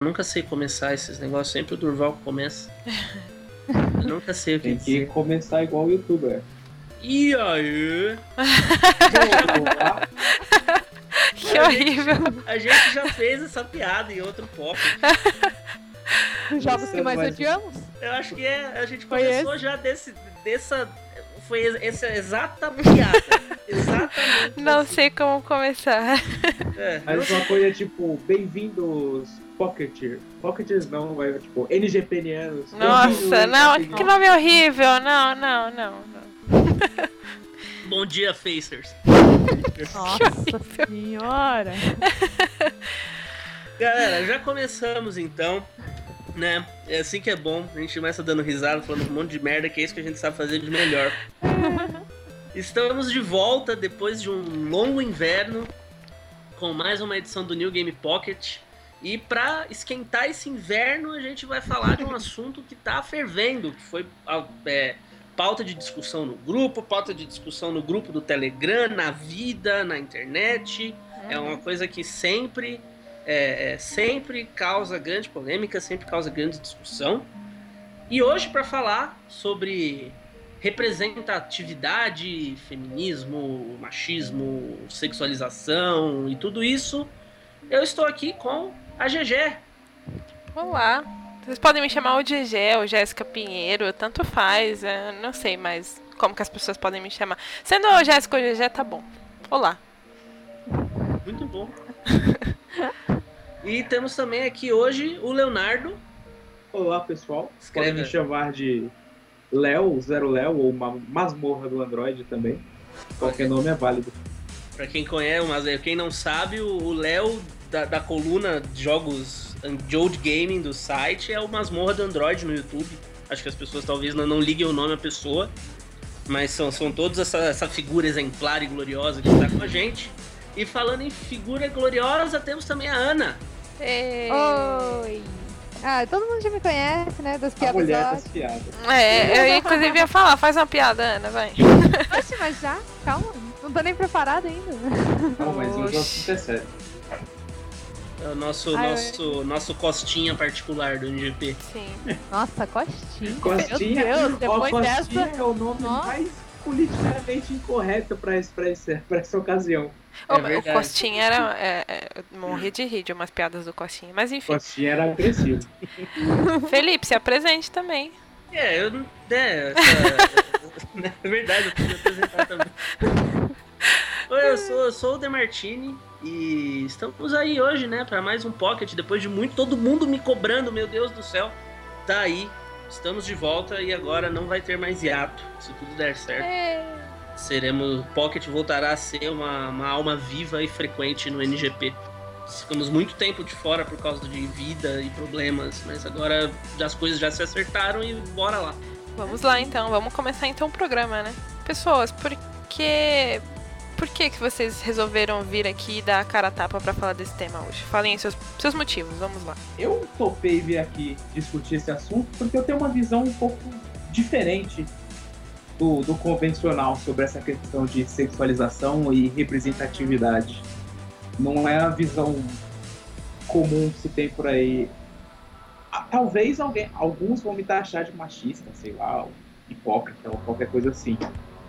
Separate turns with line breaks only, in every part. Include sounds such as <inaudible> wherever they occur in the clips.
nunca sei começar esses negócios, sempre o Durval começa. Eu <laughs> nunca sei o que
Tem que
dizer.
começar igual o youtuber.
E aí? <laughs>
Que horrível.
A gente já fez essa piada em outro pop. <laughs>
Jogos que mais odiamos?
Eu acho que é, a gente
Foi
começou já desse, dessa. Foi essa exata piada. Exatamente.
Não
assim.
sei como começar.
É,
Mas uma coisa tipo, bem-vindos Pocketeer. Pocketers não, mas tipo, NGPnianos.
Nossa, não,
assim,
que nome horrível. Não, não, não, não.
Bom dia, Facers.
Nossa <laughs> senhora. <laughs>
Galera, já começamos então, né? É assim que é bom, a gente começa dando risada, falando um monte de merda, que é isso que a gente sabe fazer de melhor. <laughs> Estamos de volta depois de um longo inverno com mais uma edição do New Game Pocket. E pra esquentar esse inverno, a gente vai falar de um assunto que tá fervendo, que foi a- é, pauta de discussão no grupo, pauta de discussão no grupo do Telegram, na vida, na internet. É uma coisa que sempre é, é, sempre causa grande polêmica, sempre causa grande discussão. E hoje, para falar sobre representatividade, feminismo, machismo, sexualização e tudo isso, eu estou aqui com a GG.
Olá. Vocês podem me chamar o GG ou Jéssica Pinheiro, tanto faz. eu não sei mais como que as pessoas podem me chamar. Sendo o Jéssica ou GG, tá bom. Olá.
Muito bom. e temos também aqui hoje o Leonardo.
Olá, pessoal.
Escreve.
Podem me chamar de Léo, Zero Léo, ou Ma- Masmorra do Android também. Qualquer nome é válido.
Pra quem conhece, mas é, quem não sabe, o o Léo da, da coluna de jogos de old gaming do site é o Masmorra do Android no YouTube. Acho que as pessoas talvez não, não liguem o nome à pessoa, mas são, são todos essa, essa figura exemplar e gloriosa que está com a gente. E falando em figura gloriosa, temos também a Ana.
É,
Oi. Ah, todo mundo já me conhece, né? Das
A
piadas
mulher
ótimas.
das piadas.
É, eu ia, inclusive ia falar, faz uma piada, Ana, vai.
Oxe, mas já? Calma. Não tô nem preparada ainda.
Não, mas o
Oxi.
assunto é sério.
É o nosso,
Ai,
nosso, nosso costinha particular do NGP.
Sim. <laughs>
Nossa, Costinha.
Costinha,
Meu Deus, depois
ó, Costinha
dessa.
é o nome
Nossa.
mais politicamente incorreto pra, esse- pra, esse- pra essa ocasião.
É
o,
verdade.
Costinha era. É, é, eu morri de rir de umas piadas do Costinha. Mas enfim.
Costinha era agressivo. <laughs>
Felipe, se apresente também.
É, eu não. É, essa- <laughs> é verdade, eu podia apresentar também. Oi, eu sou, eu sou o Demartini e estamos aí hoje, né, para mais um Pocket. Depois de muito, todo mundo me cobrando, meu Deus do céu. Tá aí, estamos de volta e agora não vai ter mais hiato, se tudo der certo. Seremos. Pocket voltará a ser uma, uma alma viva e frequente no NGP. Ficamos muito tempo de fora por causa de vida e problemas, mas agora as coisas já se acertaram e bora lá.
Vamos lá então, vamos começar então o programa, né? Pessoas, por que. Por que, que vocês resolveram vir aqui e dar a cara a tapa pra falar desse tema hoje? Falem seus, seus motivos, vamos lá.
Eu topei vir aqui discutir esse assunto porque eu tenho uma visão um pouco diferente do, do convencional sobre essa questão de sexualização e representatividade. Não é a visão comum que se tem por aí. Ah, Talvez alguém, alguns vão me taxar de machista, sei lá, hipócrita ou qualquer coisa assim.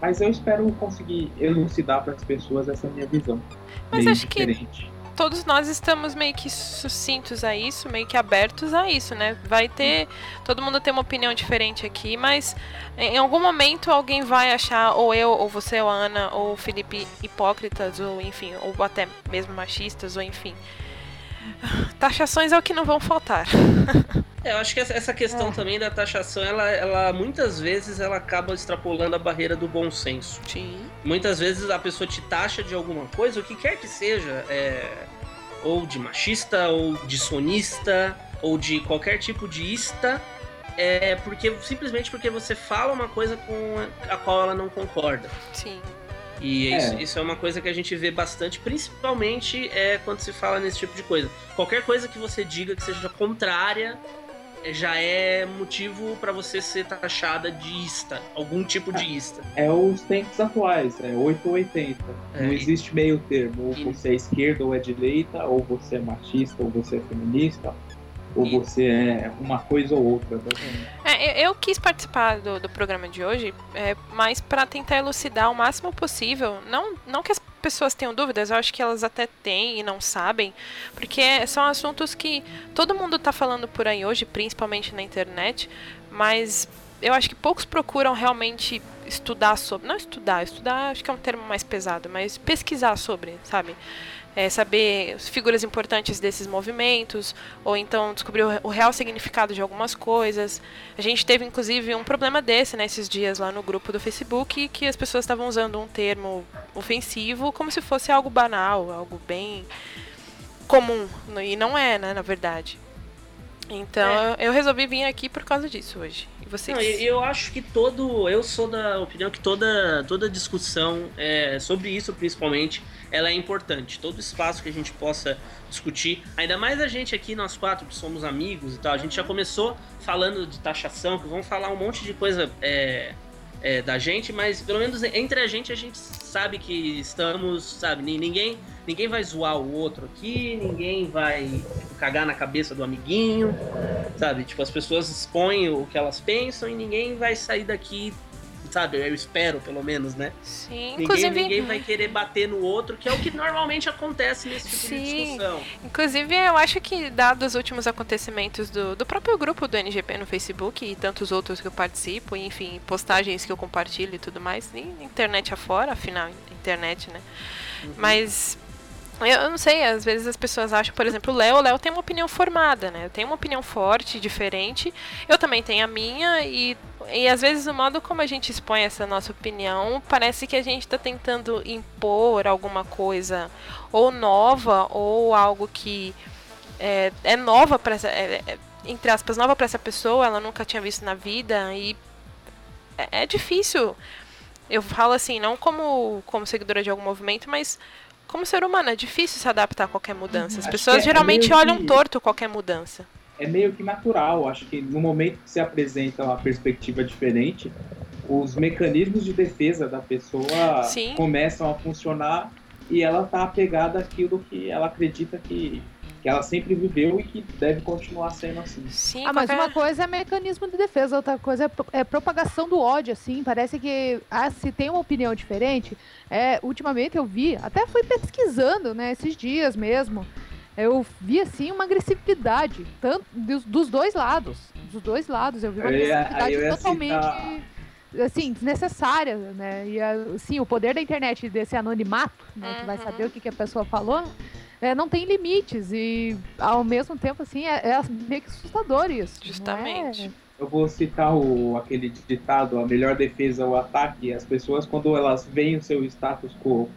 Mas eu espero conseguir elucidar para as pessoas essa minha visão.
Mas acho que-
diferente.
Todos nós estamos meio que sucintos a isso, meio que abertos a isso, né? Vai ter. Todo mundo tem uma opinião diferente aqui, mas em algum momento alguém vai achar, ou eu, ou você, ou a Ana, ou o Felipe, hipócritas, ou enfim, ou até mesmo machistas, ou enfim. Taxações é o que não vão faltar. <laughs>
É, eu acho que essa- questão
É.
também da taxação, ela, ela muitas vezes ela acaba extrapolando a barreira do bom senso.
Sim.
Muitas vezes a pessoa te taxa de alguma coisa, o que quer que seja, é, ou de machista, ou de sonista, ou de qualquer tipo de ista, é porque simplesmente porque você fala uma coisa com a qual ela não concorda.
Sim.
E
É.
isso, isso é uma coisa que a gente vê bastante, principalmente é, quando se fala nesse tipo de coisa. Qualquer coisa que você diga que seja contrária é, já é motivo pra você ser taxada de ista, algum tipo de ista.
É os tempos atuais, é 8 ou 80.
É,
Não existe meio termo. Ou
e-
você é esquerda ou é direita, ou você é machista ou você é feminista. Ou você é uma coisa ou outra.
É, eu quis participar do, do programa de hoje, é, mas para tentar elucidar o máximo possível, não, não que as pessoas tenham dúvidas, eu acho que elas até têm e não sabem, porque são assuntos que todo mundo está falando por aí hoje, principalmente na internet, mas eu acho que poucos procuram realmente estudar sobre. Não estudar, estudar acho que é um termo mais pesado, mas pesquisar sobre, sabe? É, saber as figuras importantes desses movimentos, ou então descobrir o, o real significado de algumas coisas. A gente teve inclusive um problema desse nesses né, dias lá no grupo do Facebook, que as pessoas estavam usando um termo ofensivo como se fosse algo banal, algo bem comum. E não é, né, na verdade. Então é. eu resolvi vir aqui por causa disso hoje. E vocês? Não,
eu acho que todo. Eu sou da opinião que toda, toda discussão é, sobre isso, principalmente, ela é importante. Todo espaço que a gente possa discutir, ainda mais a gente aqui, nós quatro, que somos amigos e tal, a gente já começou falando de taxação, que vamos falar um monte de coisa. É, é, da gente, mas pelo menos entre a gente a gente sabe que estamos, sabe, ninguém ninguém vai zoar o outro aqui, ninguém vai tipo, cagar na cabeça do amiguinho, sabe? Tipo, as pessoas expõem o que elas pensam e ninguém vai sair daqui sabe? Eu espero, pelo menos, né?
Sim,
ninguém,
inclusive...
Ninguém vai querer bater no outro, que é o que normalmente acontece nesse tipo Sim. de discussão.
Inclusive, eu acho que, dados os últimos acontecimentos do, do próprio grupo do NGP no Facebook e tantos outros que eu participo, e, enfim, postagens que eu compartilho e tudo mais, e internet afora, afinal, internet, né? Uhum. Mas eu não sei, às vezes as pessoas acham, por exemplo, o Léo, o Léo tem uma opinião formada, né? Eu tenho uma opinião forte, diferente. Eu também tenho a minha e, e às vezes o modo como a gente expõe essa nossa opinião, parece que a gente está tentando impor alguma coisa ou nova ou algo que é, é nova para é, é, entre aspas, nova para essa pessoa, ela nunca tinha visto na vida e é, é difícil. Eu falo assim, não como como seguidora de algum movimento, mas como ser humano, é difícil se adaptar a qualquer mudança. As Acho pessoas é geralmente é olham que... torto qualquer mudança.
É meio que natural. Acho que no momento que se apresenta uma perspectiva diferente, os mecanismos de defesa da pessoa Sim. começam a funcionar e ela está apegada àquilo que ela acredita que que ela sempre viveu e que deve continuar sendo assim.
Sim, ah, mas uma coisa é mecanismo de defesa, outra coisa é, é propagação do ódio, assim. Parece que ah, se tem uma opinião diferente, é, ultimamente eu vi, até fui pesquisando, né, esses dias mesmo. Eu vi assim uma agressividade, tanto dos, dos dois lados. Dos dois lados, eu vi uma agressividade eu totalmente. Citar assim, desnecessária, né? E assim, o poder da internet desse anonimato, né? Uhum. Que vai saber o que, que a pessoa falou, é, não tem limites e ao mesmo tempo assim é, é meio que assustador isso.
Justamente. É?
Eu vou citar o, aquele ditado, a melhor defesa é o ataque. As pessoas quando elas veem o seu status quo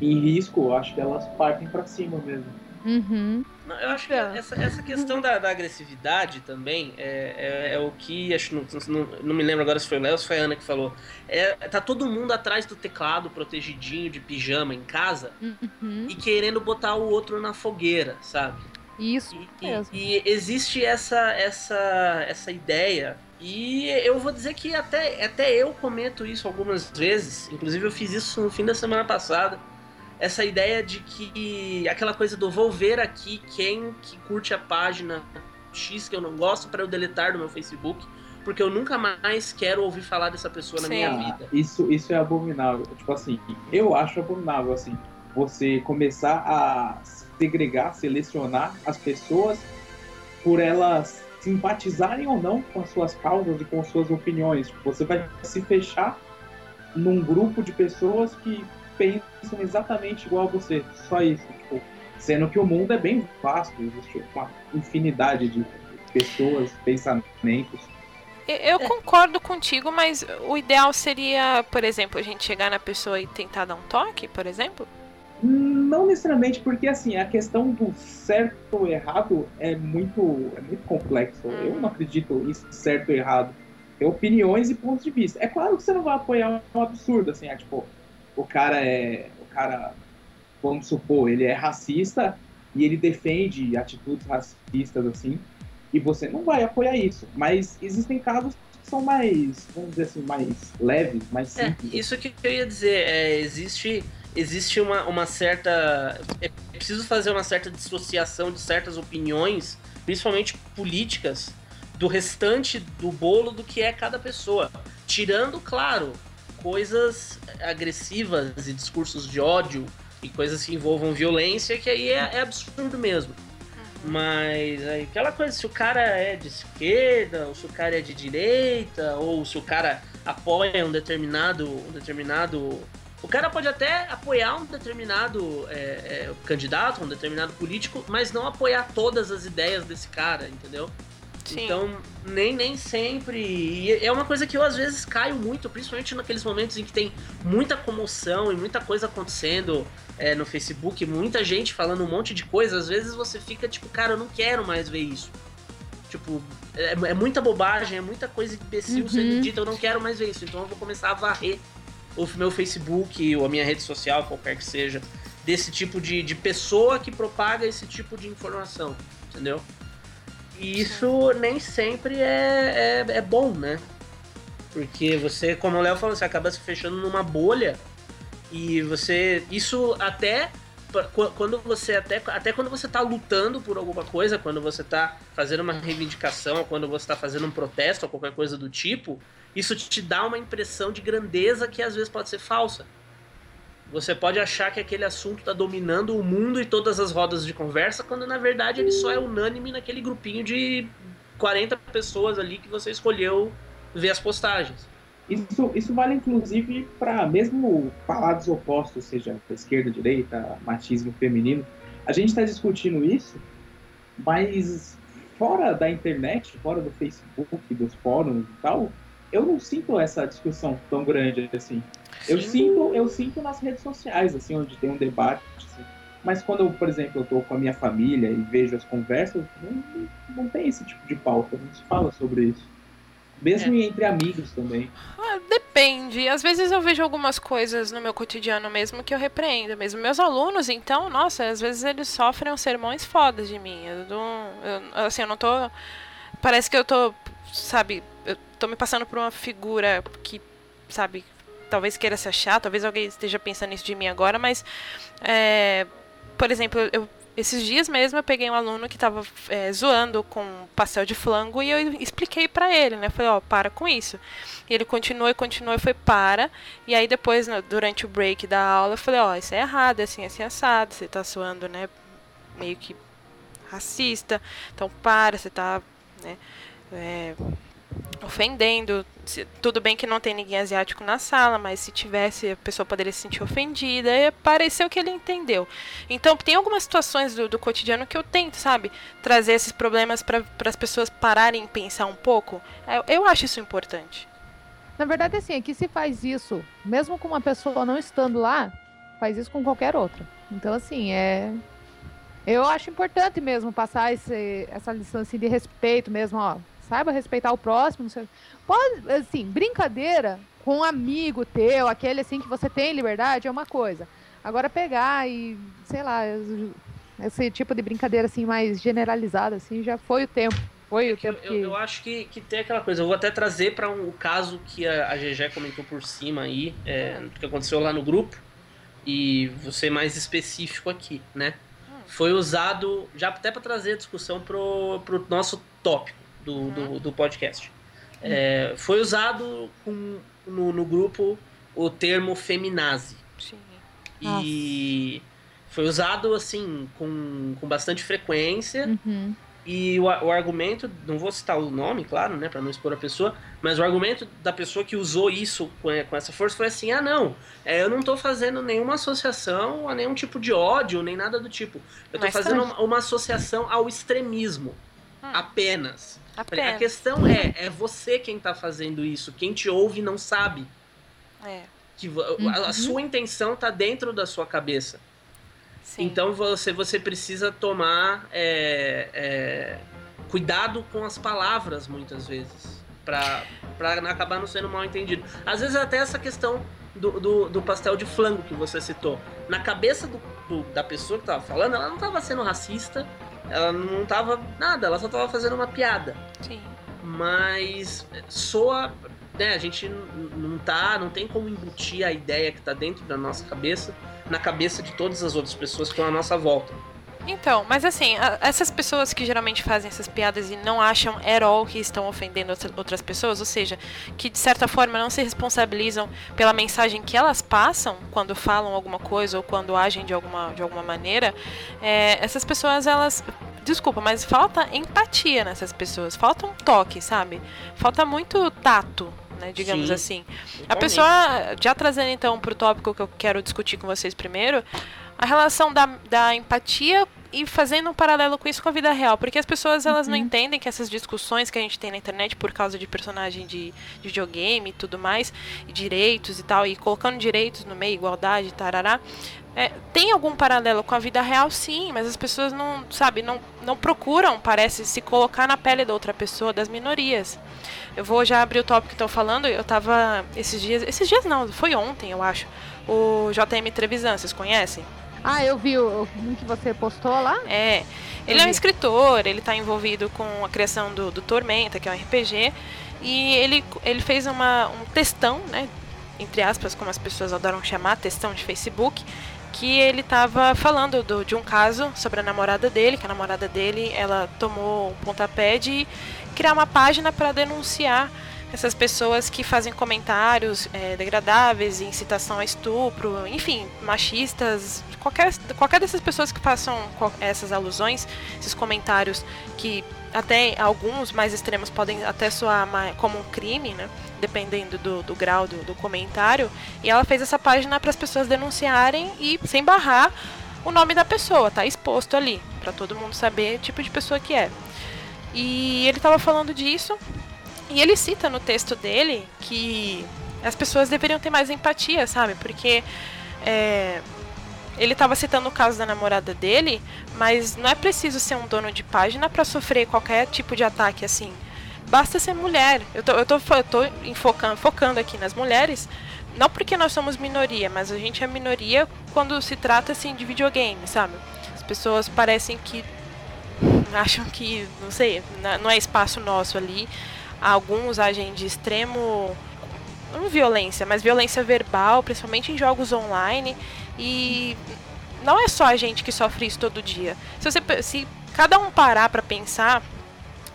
em risco, acho que elas partem para cima mesmo.
Uhum.
Não, eu acho que é. essa, essa questão da, da agressividade também é, é, é, o que. Acho não, não, não me lembro agora se foi o Léo ou se foi a Ana que falou. É, tá todo mundo atrás do teclado, protegidinho, de pijama em casa,
uhum.
e querendo botar o outro na fogueira, sabe?
Isso.
E, e, e, existe essa, essa, essa ideia. E eu vou dizer que até, até eu comento isso algumas vezes. Inclusive eu fiz isso no fim da semana passada essa ideia de que aquela coisa do vou ver aqui quem que curte a página X que eu não gosto para eu deletar do meu Facebook, porque eu nunca mais quero ouvir falar dessa pessoa Sim. na minha vida.
Isso, isso é abominável. Tipo assim, eu acho abominável assim, você começar a segregar, selecionar as pessoas por elas simpatizarem ou não com as suas causas e com as suas opiniões. Você vai se fechar num grupo de pessoas que pensam exatamente igual a você. Só isso. Tipo, sendo que o mundo é bem vasto, existe uma infinidade de pessoas, pensamentos.
Eu concordo contigo, mas o ideal seria, por exemplo, a gente chegar na pessoa e tentar dar um toque, por exemplo?
Não necessariamente, porque assim, a questão do certo ou errado é muito, é muito complexo. Eu não acredito em certo ou errado. Tem opiniões e pontos de vista. É claro que você não vai apoiar um absurdo, assim, é tipo, o cara é. O cara, vamos supor, ele é racista e ele defende atitudes racistas assim, e você não vai apoiar isso. Mas existem casos que são mais, vamos dizer assim, mais leves, mais é, simples.
É, isso que eu ia dizer, é, existe existe uma, uma certa. É preciso fazer uma certa dissociação de certas opiniões principalmente políticas, do restante do bolo do que é cada pessoa. Tirando, claro, coisas agressivas e discursos de ódio e coisas que envolvam violência, que aí é, é absurdo mesmo. Mas aí, aquela coisa, se o cara é de esquerda, ou se o cara é de direita, ou se o cara apoia um determinado. Um determinado o cara pode até apoiar um determinado é, é, candidato, um determinado político, mas não apoiar todas as ideias desse cara, entendeu? Sim. Então, nem, nem sempre. E é uma coisa que eu às vezes caio muito, principalmente naqueles momentos em que tem muita comoção e muita coisa acontecendo é, no Facebook, muita gente falando um monte de coisa. Às vezes você fica tipo, cara, eu não quero mais ver isso. Tipo, é, é muita bobagem, é muita coisa imbecil uhum. sendo dita, eu não quero mais ver isso. Então eu vou começar a varrer o meu Facebook ou a minha rede social, qualquer que seja, desse tipo de, de pessoa que propaga esse tipo de informação, entendeu? E isso nem sempre é, é, é bom, né? Porque você, como o Léo falou, você acaba se fechando numa bolha e você. Isso até. Quando você até, até quando você tá lutando por alguma coisa, quando você tá fazendo uma reivindicação, quando você tá fazendo um protesto ou qualquer coisa do tipo, isso te dá uma impressão de grandeza que às vezes pode ser falsa. Você pode achar que aquele assunto está dominando o mundo e todas as rodas de conversa, quando na verdade ele só é unânime naquele grupinho de 40 pessoas ali que você escolheu ver as postagens.
Isso, isso vale inclusive para mesmo falados opostos, seja esquerda, direita, machismo feminino. A gente está discutindo isso, mas fora da internet, fora do Facebook, dos fóruns e tal, eu não sinto essa discussão tão grande assim. Eu sinto, eu sinto nas redes sociais, assim, onde tem um debate. Assim. Mas quando eu, por exemplo, eu tô com a minha família e vejo as conversas, não, não tem esse tipo de pauta, não se fala sobre isso. Mesmo é. entre amigos também.
Ah, depende. Às vezes eu vejo algumas coisas no meu cotidiano mesmo que eu repreendo mesmo. Meus alunos, então, nossa, às vezes eles sofrem uns sermões fodas de mim. Eu não, eu, assim, eu não tô. Parece que eu tô, sabe, tô me passando por uma figura que, sabe, talvez queira se achar, talvez alguém esteja pensando nisso de mim agora, mas, é, por exemplo, eu, esses dias mesmo eu peguei um aluno que estava é, zoando com pastel de flango e eu expliquei para ele, né? Falei, ó, oh, para com isso. E ele continuou e continuou e foi para. E aí depois, no, durante o break da aula, eu falei, ó, oh, isso é errado, é assim, assim, assado. Você tá zoando, né? Meio que racista. Então para, você tá, né? É, ofendendo. Tudo bem que não tem ninguém asiático na sala, mas se tivesse, a pessoa poderia se sentir ofendida. E pareceu que ele entendeu. Então, tem algumas situações do, do cotidiano que eu tento, sabe, trazer esses problemas para as pessoas pararem e pensar um pouco. Eu, eu acho isso importante.
Na verdade, assim, aqui se faz isso, mesmo com uma pessoa não estando lá, faz isso com qualquer outra. Então, assim, é. Eu acho importante mesmo passar esse, essa lição assim, de respeito mesmo, ó saiba respeitar o próximo. Pode, assim, brincadeira com um amigo teu, aquele assim que você tem liberdade, é uma coisa. Agora pegar e, sei lá, esse tipo de brincadeira assim mais generalizada assim, já foi o tempo. Foi o tempo
eu,
que...
eu, acho que, que tem aquela coisa. Eu vou até trazer para um caso que a, a GG comentou por cima aí, é, que aconteceu lá no grupo, e você mais específico aqui, né? Hum. Foi usado, já até para trazer a discussão pro, pro nosso tópico do, do, do, podcast. É, foi usado com, no, no, grupo o termo feminazi. Sim. E Nossa. foi usado assim com, com bastante frequência.
Uhum.
E o, o, argumento, não vou citar o nome, claro, né, para não expor a pessoa, mas o argumento da pessoa que usou isso com, com essa força foi assim: ah, não, é, eu não estou fazendo nenhuma associação a nenhum tipo de ódio, nem nada do tipo. Eu estou fazendo uma, uma, associação ao extremismo, hum. apenas.
Apenas.
A questão é, é você quem tá fazendo isso. Quem te ouve não sabe.
É.
Que uhum. a, a, sua intenção tá dentro da sua cabeça. Sim. Então você, você precisa tomar é, é, cuidado com as palavras muitas vezes. Pra acabar não sendo mal entendido. Às vezes até essa questão do, do, do pastel de flango que você citou. Na cabeça do, do, da pessoa que tava falando, ela não tava sendo racista, ela não tava nada, ela só tava fazendo uma piada.
Sim.
Mas soa. Né, a gente não tá. Não tem como embutir a ideia que tá dentro da nossa cabeça na cabeça de todas as outras pessoas que estão à nossa volta.
Então, mas assim, a- essas pessoas que geralmente fazem essas piadas e não acham at all que estão ofendendo outra- outras pessoas, ou seja, que de certa forma não se responsabilizam pela mensagem que elas passam quando falam alguma coisa ou quando agem de alguma, de alguma maneira, é, essas pessoas, elas. Desculpa, mas falta empatia nessas pessoas, falta um toque, sabe? Falta muito tato, né, digamos
Sim.
assim. A
Totalmente.
pessoa, já trazendo então pro tópico que eu quero discutir com vocês primeiro, a relação da, da empatia e fazendo um paralelo com isso com a vida real. Porque as pessoas elas não entendem que essas discussões que a gente tem na internet por causa de personagem de, de videogame e tudo mais, e direitos e tal, e colocando direitos no meio, igualdade, tarará. é, tem algum paralelo com a vida real, sim, mas as pessoas não, sabe, não, não procuram, parece, se colocar na pele da outra pessoa, das minorias. Eu vou já abrir o tópico que estão falando. Eu tava esses dias. Esses dias não, foi ontem, eu acho. O JM Trevisan, vocês conhecem?
Ah, eu vi o que você postou lá.
É. Ele é um escritor, ele está envolvido com a criação do, do Tormenta, que é um RPG. E ele, ele fez uma, um textão, né? Entre aspas, como as pessoas adoram chamar, textão de Facebook. Que ele estava falando do- de um caso sobre a namorada dele, que a namorada dele ela tomou um pontapé de criar uma página para denunciar essas pessoas que fazem comentários é, degradáveis, incitação a estupro, enfim, machistas, qualquer, qualquer dessas pessoas que qual- essas alusões, esses comentários que até alguns mais extremos podem até soar como um crime, né? Dependendo do, do grau do, do comentário. E ela fez essa página para as pessoas denunciarem e sem barrar o nome da pessoa, tá exposto ali, para todo mundo saber o tipo de pessoa que é. E ele estava falando disso, e ele cita no texto dele que as pessoas deveriam ter mais empatia, sabe? Porque é, ele estava citando o caso da namorada dele, mas não é preciso ser um dono de página para sofrer qualquer tipo de ataque assim. Basta ser mulher. Eu tô, eu tô, eu tô enfocando, focando aqui nas mulheres, não porque nós somos minoria, mas a gente é minoria quando se trata assim de videogame, sabe? As pessoas parecem que <laughs> acham que, não sei, não é espaço nosso ali. Alguns agem de extremo não violência, mas violência verbal, principalmente em jogos online. E não é só a gente que sofre isso todo dia. Se, você, se cada um parar pra pensar,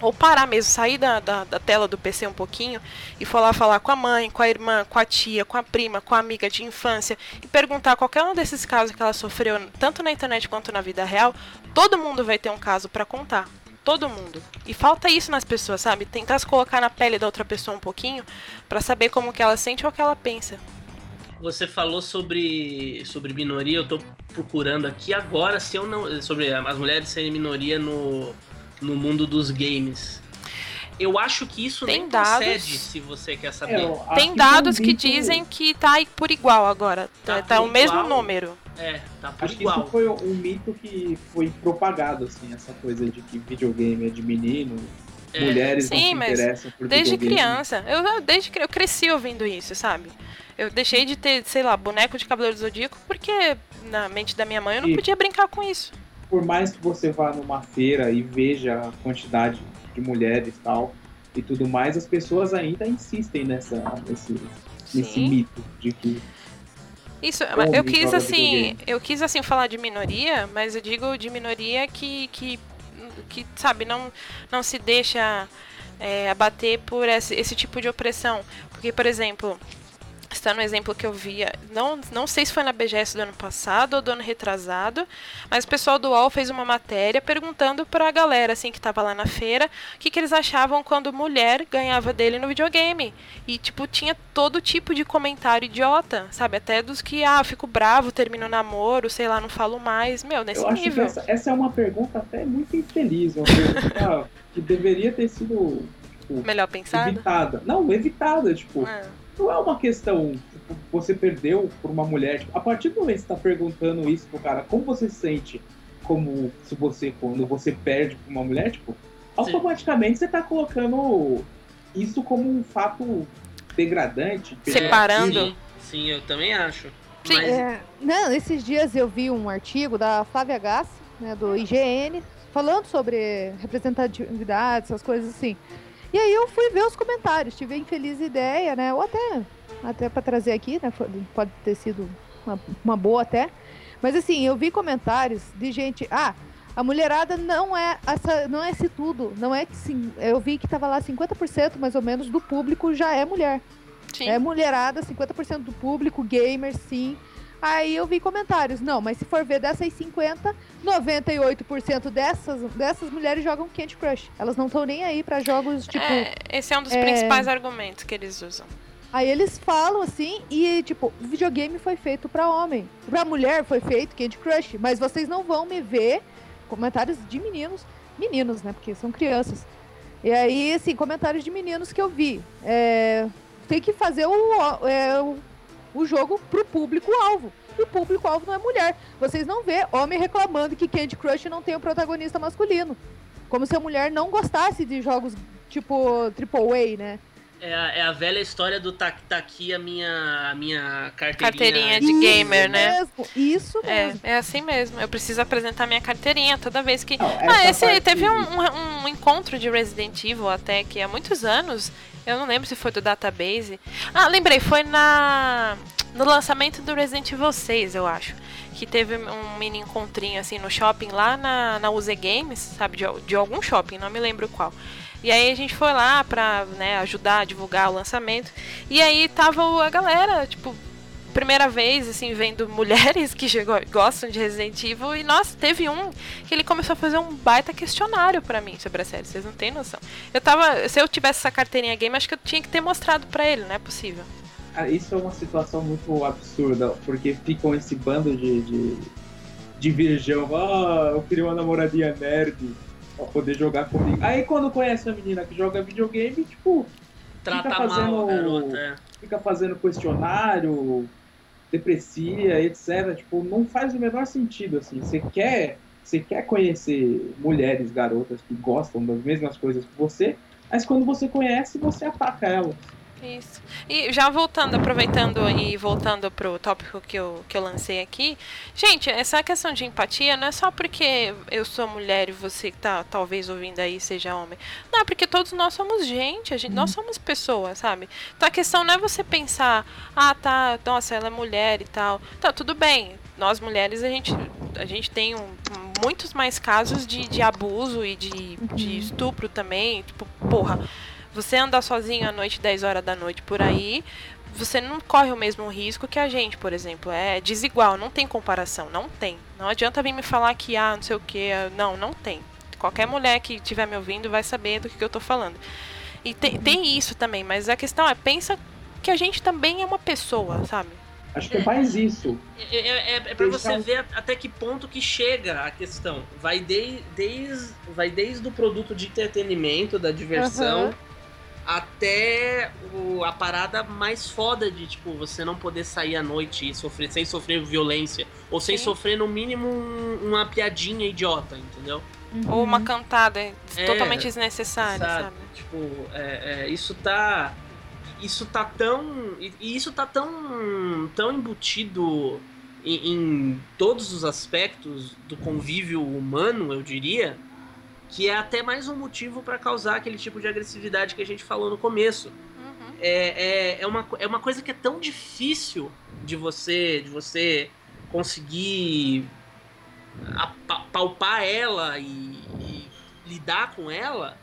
ou parar mesmo, sair da, da, da tela do PC um pouquinho e for lá falar com a mãe, com a irmã, com a tia, com a prima, com a amiga de infância e perguntar qualquer um desses casos que ela sofreu, tanto na internet quanto na vida real, todo mundo vai ter um caso pra contar. Todo mundo. E falta isso nas pessoas, sabe? Tentar se colocar na pele da outra pessoa um pouquinho pra saber como que ela sente ou o que ela pensa.
Você falou sobre, sobre minoria, eu tô procurando aqui agora se eu não. Sobre as mulheres serem minoria no, no mundo dos games. Eu acho que isso
Tem
nem
dados.
procede, se você quer saber.
É, eu
Tem dados que dizem que tá por igual agora.
Tá
Tá, tá o mesmo
igual.
número.
É, tá por
Acho que
igual.
isso foi um mito que foi propagado, assim, essa coisa de que videogame é de menino,
É.
mulheres
Sim,
não se interessam por
Desde
videogame.
criança. Eu, eu- desde que eu cresci ouvindo isso, sabe? Eu deixei de ter, sei lá, boneco de Cavaleiro do Zodíaco porque na mente da minha mãe eu não
E-
podia brincar com isso.
Por mais que você vá numa feira e veja a quantidade de mulheres e tal, e tudo mais, as pessoas ainda insistem nessa, nesse, nesse mito de que
Isso, eu quis assim, eu quis assim falar de minoria, mas eu digo de minoria que, que, que sabe, não, não se deixa é, abater por esse, esse tipo de opressão. Porque, por exemplo, está no exemplo que eu via, não, não sei se foi na BGS do ano passado ou do ano retrasado, mas o pessoal do UOL fez uma matéria perguntando pra galera assim que tava lá na feira o que, que eles achavam quando mulher ganhava dele no videogame. E, tipo, tinha todo tipo de comentário idiota, sabe? Até dos que, ah, fico bravo, termino o namoro, sei lá, não falo mais. Meu, nesse
eu acho
nível.
que essa, essa é uma pergunta até muito infeliz, uma pergunta <laughs> que deveria ter sido tipo,
Melhor pensado.
evitada. Não, evitada, tipo,
É.
não é uma questão, tipo, você perdeu por uma mulher. Tipo, a partir do momento que você tá perguntando isso pro cara, como você se sente como se você, quando você perde por uma mulher, tipo, automaticamente você tá colocando isso como um fato degradante,
Separando.
Sim, sim, eu também acho.
Sim.
Mas
É, não, esses dias eu vi um artigo da Flávia Gassi, né, do IGN, falando sobre representatividade, essas coisas assim. E aí eu fui ver os comentários, tive a infeliz ideia, né? Ou até, até para trazer aqui, né? Pode ter sido uma, uma boa até. Mas assim, eu vi comentários de gente. Ah, A mulherada não é essa, não é esse tudo. Não é que sim. Eu vi que tava lá 50% mais ou menos do público já é mulher.
Sim.
É mulherada, 50% do público, gamer, sim. Aí eu vi comentários. Não, mas se for ver dessas 50, 98% dessas, dessas mulheres jogam Candy Crush. Elas não estão nem aí pra jogos tipo.
É, esse é um dos
é-
principais argumentos que eles usam.
Aí eles falam assim, e tipo, o videogame foi feito pra homem. Pra mulher foi feito Candy Crush. Mas vocês não vão me ver comentários de meninos. Meninos, né? Porque são crianças. E aí, assim, comentários de meninos que eu vi. É, tem que fazer o, é, o, o jogo pro público-alvo. E o público-alvo não é mulher. Vocês não vê homem reclamando que Candy Crush não tem um protagonista masculino. Como se a mulher não gostasse de jogos tipo AAA, né?
É a, é a velha história do tá, tá aqui a minha, a minha carteirinha.
Carteirinha de gamer, né?
Mesmo, isso
É,
mesmo.
é assim mesmo. Eu preciso apresentar minha carteirinha toda vez que.
Não,
Ah, esse
parte-
teve um, um- um encontro de Resident Evil até que há muitos anos. Eu não lembro se foi do Database. Ah, lembrei, foi na no lançamento do Resident Evil 6, eu acho. Que teve um mini encontrinho assim no shopping lá na, na UZ Games, sabe? De, de algum shopping, não me lembro qual. E aí a gente foi lá pra né, ajudar a divulgar o lançamento. E aí tava a galera, tipo, primeira vez, assim, vendo <laughs> mulheres que gostam de Resident Evil. E, nossa, teve um que ele começou a fazer um baita questionário pra mim sobre a série. Vocês não têm noção. Eu tava. Se eu tivesse essa carteirinha game, acho que eu tinha que ter mostrado pra ele, não é possível.
Cara, isso é uma situação muito absurda, porque ficam esse bando de, de, de virgão. Ah, eu queria uma namoradinha nerd pra poder jogar comigo. Aí quando conhece a menina que joga videogame, tipo,
Trata
Fica
mal
fazendo-
a garota. é.
fica fazendo questionário, deprecia, etc. Tipo, não faz o menor sentido, assim. Você quer, você quer conhecer mulheres, garotas que gostam das mesmas coisas que você, mas quando você conhece, você ataca elas.
Isso. E já voltando, aproveitando e voltando pro tópico que eu, que eu lancei aqui, gente, essa questão de empatia não é só porque eu sou mulher e você que tá talvez ouvindo aí seja homem. Não, é porque todos nós somos gente, a gente, nós somos pessoas, sabe? Então a questão não é você pensar, ah, tá, nossa, ela é mulher e tal. Tá, tudo bem. Nós mulheres, a gente, a gente tem um- muitos mais casos de, de abuso e de, de estupro também. Tipo, porra, você andar sozinho à noite, 10 horas da noite por aí, você não corre o mesmo risco que a gente, por exemplo. É desigual, não tem comparação, não tem. Não adianta vir me falar que, ah, não sei o que, não, não tem. Qualquer mulher que estiver me ouvindo vai saber do que, que eu tô falando. E tem, tem isso também, mas a questão é, pensa que a gente também é uma pessoa, sabe?
Acho que é mais isso.
É, é, é pra
Deixar
você
um-
ver até que ponto que chega a questão. Vai, de, desde, vai desde o produto de entretenimento, da diversão,
Aham.
Até o- a parada mais foda de, tipo, você não poder sair à noite e sofrer, sem sofrer violência. Ou sem
Sim.
sofrer, no mínimo, um- uma piadinha idiota, entendeu?
Ou uma
Uhum.
cantada
É,
totalmente desnecessária,
sabe?
sabe?
Tipo, é, é, isso tá. Isso tá tão. E e isso tá tão. tão embutido em, em todos os aspectos do convívio humano, eu diria, que é até mais um motivo pra causar aquele tipo de agressividade que a gente falou no começo.
Uhum.
É, é, é, uma, é uma coisa que é tão difícil de você de você conseguir palpar ela e, e lidar com ela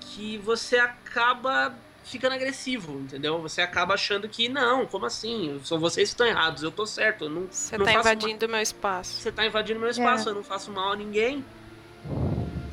que você acaba ficando agressivo, entendeu? Você acaba achando que não, como assim? São vocês que estão errados, eu tô certo, eu não,
Você
não
tá
faço
invadindo o meu espaço.
você tá invadindo meu espaço, eu não faço mal a ninguém.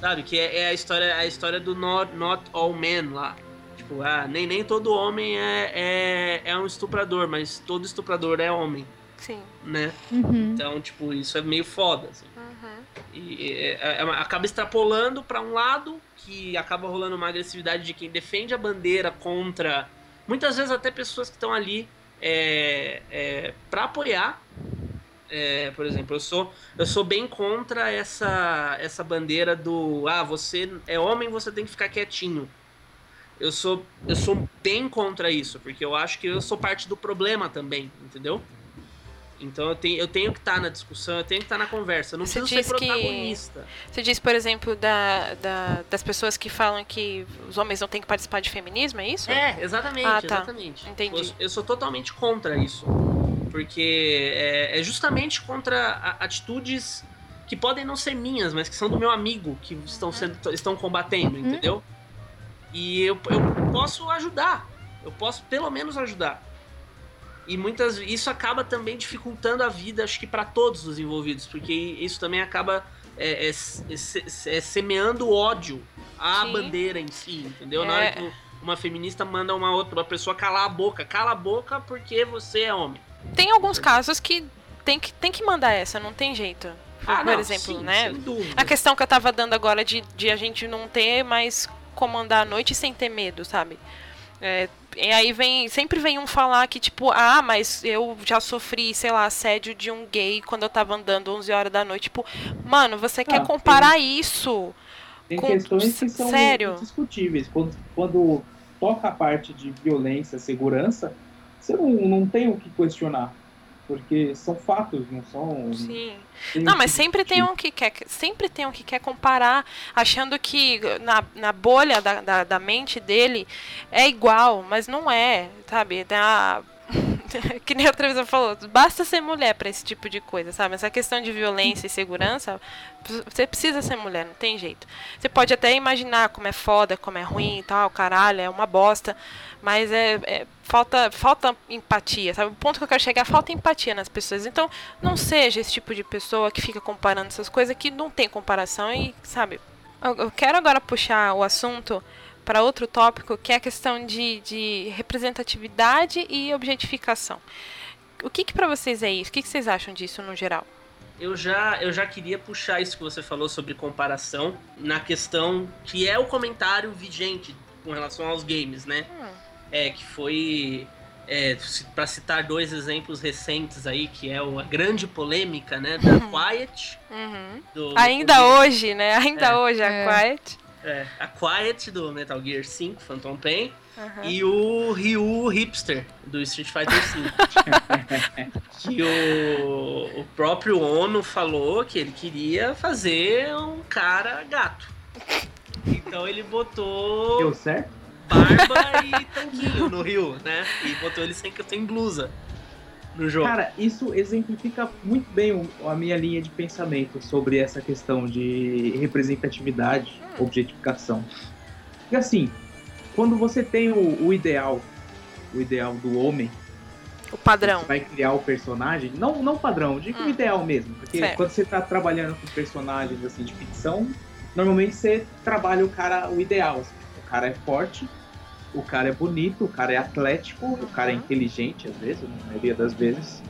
Sabe? Que é, é a história a história do not, not all men lá. Tipo, ah, nem, nem todo homem é, é, é um estuprador, mas todo estuprador é homem,
Sim.
né?
Uhum.
Então, tipo, isso é meio foda, assim.
Uhum.
E é, é, acaba extrapolando pra um lado, que acaba rolando uma agressividade de quem defende a bandeira contra. Muitas vezes até pessoas que estão ali é, é, para apoiar. É, por exemplo, eu sou, eu sou bem contra essa, essa bandeira do ah, você é homem, você tem que ficar quietinho. Eu sou, eu sou bem contra isso, porque eu acho que eu sou parte do problema também, entendeu? Então eu tenho, eu tenho que estar na discussão, eu tenho que estar na conversa. Eu não
Você
preciso ser
diz que-
protagonista.
Você diz, por exemplo, da, da- das pessoas que falam que os homens não têm que participar de feminismo, é isso?
É, exatamente,
Ah, tá.
exatamente.
Entendi.
Eu, eu sou totalmente contra isso. Porque é, é justamente contra atitudes que podem não ser minhas, mas que são do meu amigo, que estão, sendo, estão combatendo, entendeu? E eu, eu posso ajudar. Eu posso pelo menos ajudar. E muitas isso acaba também dificultando a vida, acho que para todos os envolvidos, porque isso também acaba é, é, é, é semeando ódio à Sim. bandeira em si, entendeu? Na hora que uma feminista manda uma outra uma pessoa calar a boca, cala a boca porque você é homem.
Tem alguns casos que tem que, tem que mandar essa, não tem jeito. Ah, por não, exemplo, sim, né? A questão que eu tava dando agora de, de a gente não ter mais comandar a noite sem ter medo, sabe? É, e aí vem, sempre vem um falar que, tipo, ah, mas eu já sofri, sei lá, assédio de um gay quando eu tava andando 11 horas da noite. Tipo, mano, você ah, quer comparar tem, isso?
Tem com, questões que são sério? discutíveis. Quando, quando toca a parte de violência, segurança, você não, não tem o que questionar. Porque são fatos, não são.
Sim. Não, mas sempre tem um que quer. Sempre tem um que quer comparar, achando que na, na bolha da, da, da mente dele é igual, mas não é, sabe? A, <laughs> que nem a televisão falou, basta ser mulher para esse tipo de coisa, sabe? Essa questão de violência e segurança, você precisa ser mulher, não tem jeito. Você pode até imaginar como é foda, como é ruim e tal, caralho, é uma bosta, mas é, é, falta, falta empatia, sabe? O ponto que eu quero chegar é falta empatia nas pessoas. Então, não seja esse tipo de pessoa que fica comparando essas coisas que não tem comparação e, sabe? Eu, eu quero agora puxar o assunto para outro tópico, que é a questão de, de representatividade e objetificação. O que, que para vocês é isso? O que, que vocês acham disso no geral?
Eu já, eu já queria puxar isso que você falou sobre comparação na questão que é o comentário vigente com relação aos games, né? Hum. É, que foi é, para citar dois exemplos recentes aí, que é a grande polêmica, né, da uhum. Quiet.
Uhum. Do, Ainda do hoje, né? Ainda é. hoje a é. Quiet.
É, a Quiet do Metal Gear 5, Phantom Pain. Uhum. E o Ryu Hipster do Street Fighter V. <laughs> que o, o próprio Ono falou que ele queria fazer um cara gato. Então ele botou.
Deu certo?
Barba e tanquinho no Ryu, né? E botou ele sem, sem blusa no jogo.
Cara, isso exemplifica muito bem a minha linha de pensamento sobre essa questão de representatividade, objetificação. Porque assim, quando você tem o, o ideal, o ideal do homem,
o padrão.
Você vai criar o personagem, não não padrão, digo hum. o ideal mesmo, porque certo. quando você tá trabalhando com personagens assim de ficção, normalmente você trabalha o cara o ideal, assim, o cara é forte, o cara é bonito, o cara é atlético, o cara é inteligente, às vezes, na maioria das vezes.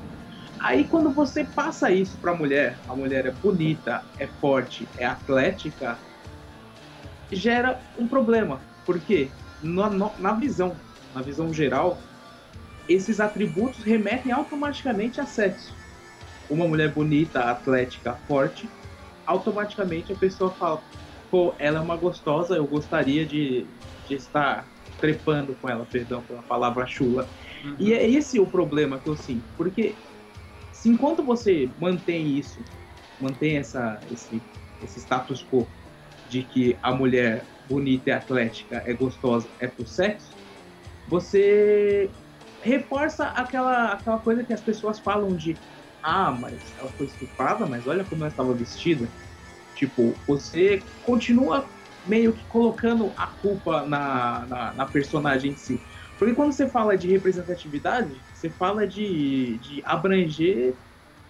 Aí quando você passa isso pra mulher, a mulher é bonita, é forte, é atlética, gera um problema. Porque na, na visão, na visão geral, esses atributos remetem automaticamente a sexo. Uma mulher bonita, atlética, forte, automaticamente a pessoa fala, pô, ela é uma gostosa, eu gostaria de, de estar trepando com ela, perdão pela palavra chula. Uhum. E é esse o problema que eu sinto, porque se enquanto você mantém isso, mantém essa, esse, esse status quo de que a mulher bonita e atlética é gostosa, é pro sexo, você reforça aquela, aquela coisa que as pessoas falam de ah, mas ela foi estuprada, mas olha como ela estava vestida. Tipo, você continua meio que colocando a culpa na, na, na, personagem em si. Porque quando você fala de representatividade, você fala de, de abranger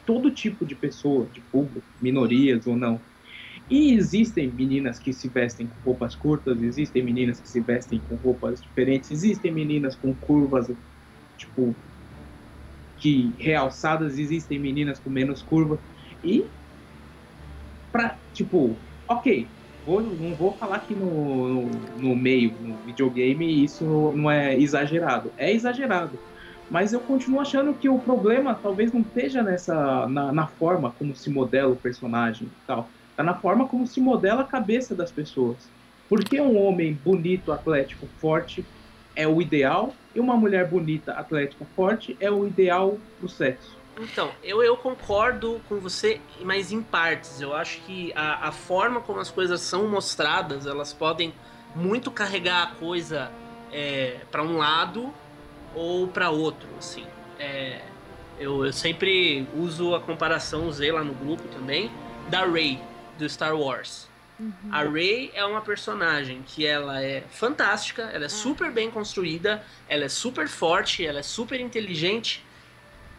todo tipo de pessoa, de público, minorias ou não. E existem meninas que se vestem com roupas curtas, existem meninas que se vestem com roupas diferentes, existem meninas com curvas, tipo, que realçadas, existem meninas com menos curva. E, pra, tipo, ok, vou, não vou falar que no, no, no, meio, no videogame, isso não é exagerado. É exagerado. Mas eu continuo achando que o problema talvez não esteja nessa na, na forma como se modela o personagem e tal. Tá na forma como se modela a cabeça das pessoas. Porque um homem bonito, atlético, forte é o ideal e uma mulher bonita, atlética, forte é o ideal do sexo.
Então, eu, eu concordo com você, mas em partes. Eu acho que a, a forma como as coisas são mostradas, elas podem muito carregar a coisa é, para um lado ou para outro, assim. É, eu, eu sempre uso a comparação, usei lá no grupo também, da Rey do Star Wars. A Rey é uma personagem que ela é fantástica, ela é super bem construída, ela é super forte, ela é super inteligente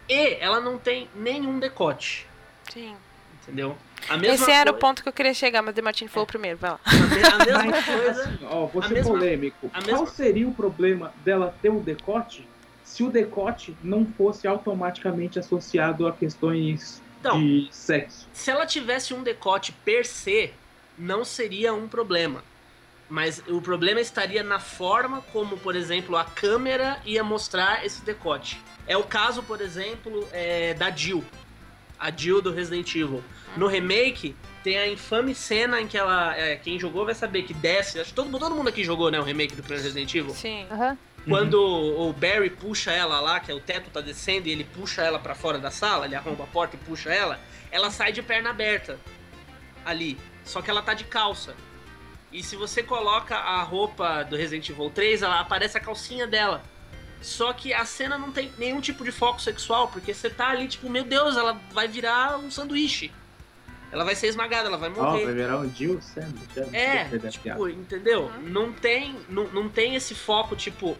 e ela não tem nenhum decote,
Sim.
entendeu? A mesma
Esse era o
coi-
ponto que eu queria chegar, mas o Demartini falou primeiro, vai lá.
A, me- a mesma coisa.
ó, vou ser
mesma-
polêmico.
a
Qual
mesma-
seria o problema dela ter um decote se o decote não fosse automaticamente associado a questões
Então,
de sexo?
se ela tivesse um decote per se, não seria um problema. Mas o problema estaria na forma como, por exemplo, a câmera ia mostrar esse decote. É o caso, por exemplo, é, da Jill. A Jill do Resident Evil. No remake, tem a infame cena em que ela. é, quem jogou vai saber que desce. Acho que todo, todo mundo aqui jogou, né? O remake do primeiro Resident Evil.
Sim.
Aham.
Quando o Barry puxa ela lá, que é o teto tá descendo e ele puxa ela pra fora da sala, ele arromba a porta e puxa ela, ela sai de perna aberta ali. Só que ela tá de calça. E se você coloca a roupa do Resident Evil 3, ela aparece a calcinha dela. Só que a cena não tem nenhum tipo de foco sexual, porque você tá ali, tipo, meu Deus, ela vai virar um sanduíche. Ela vai ser esmagada, ela vai
Ó,
morrer.
vai virar um Jill Sandwich. já
É, tipo, entendeu?
Uhum.
Não tem, não, não tem esse foco, tipo,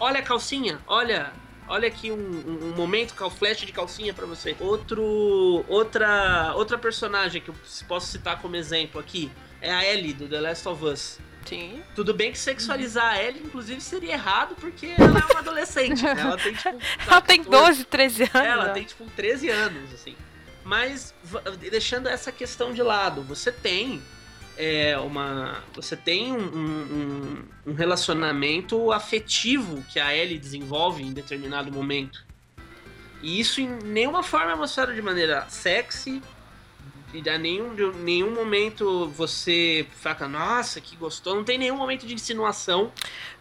olha a calcinha, olha, olha aqui um, um, um momento com o flash de calcinha pra você. Outro, outra, outra personagem que eu posso citar como exemplo aqui é a Ellie do The Last of Us.
Sim.
Tudo bem que sexualizar a Ellie, inclusive, seria errado porque ela é uma adolescente, né? Ela tem, tipo, <laughs>
Ela tem
14,
12, 13 anos.
ela
né?
tem, tipo, 13 anos, assim. Mas, deixando essa questão de lado, você tem é, uma... Você tem um- um- um relacionamento afetivo que a Ellie desenvolve em determinado momento. E isso em nenhuma forma é mostrado de maneira sexy, e a nenhum, de nenhum momento você fica, nossa, que gostou. Não tem nenhum momento de insinuação.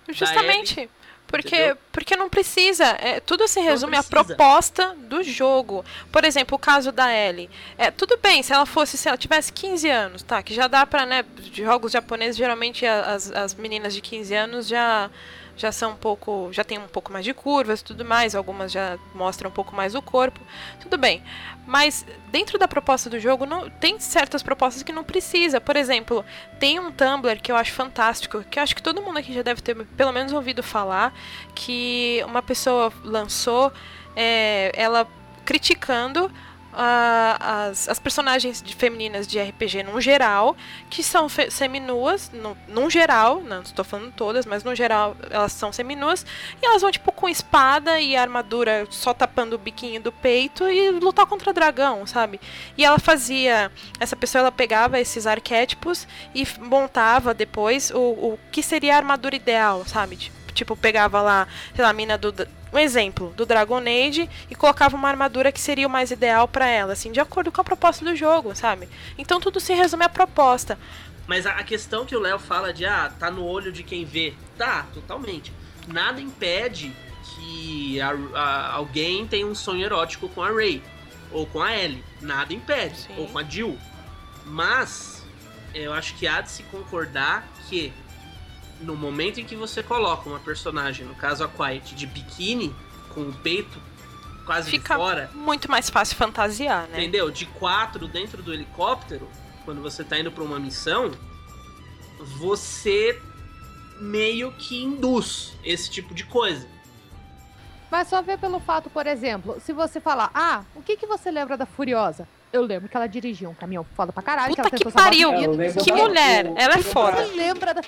Justamente. Porque,
entendeu?
porque não precisa. É, tudo se resume à proposta do jogo. Por exemplo, o caso da Ellie. É, tudo bem, se ela fosse, se ela tivesse 15 anos, tá? Que já dá pra, né? Jogos japoneses, geralmente as, as meninas de 15 anos já. Já são um pouco. Já tem um pouco mais de curvas e tudo mais. Algumas já mostram um pouco mais o corpo. Tudo bem. Mas dentro da proposta do jogo, não tem certas propostas que não precisa. Por exemplo, tem um Tumblr que eu acho fantástico, que eu acho que todo mundo aqui já deve ter pelo menos ouvido falar, que uma pessoa lançou é, ela criticando as, as personagens de- femininas de RPG num geral, que são seminuas, no, num geral, não estou falando todas, mas no geral elas são seminuas, e elas vão tipo com espada e armadura só tapando o biquinho do peito e lutar contra dragão, sabe? E ela fazia, essa pessoa ela pegava esses arquétipos e montava depois o, o que seria a armadura ideal, sabe? Tipo, tipo, pegava lá, sei lá, a mina do. Um exemplo, do Dragon Age e colocava uma armadura que seria o mais ideal pra ela, assim, de acordo com a proposta do jogo, sabe? Então tudo se resume à proposta.
Mas a, a questão que o Léo fala de, ah, tá no olho de quem vê. Tá, totalmente. Nada impede que a- a- alguém tenha um sonho erótico com a Ray. Ou com a Ellie. Nada impede.
Sim.
Ou com a Jill. Mas, eu acho que há de se concordar que no momento em que você coloca uma personagem, no caso a Quiet, de biquíni, com o peito quase
Fica
de fora,
muito mais fácil fantasiar, né?
Entendeu? De quatro dentro do helicóptero, quando você tá indo pra uma missão, você meio que induz esse tipo de coisa.
Mas só ver pelo fato, por exemplo, se você falar, ah, o que, que você lembra da Furiosa? Eu lembro que ela dirigia um caminhão foda pra caralho.
Puta
ela
que
salvar
pariu! Que mulher!
o-
Ela é
o
foda.
Você lembra da?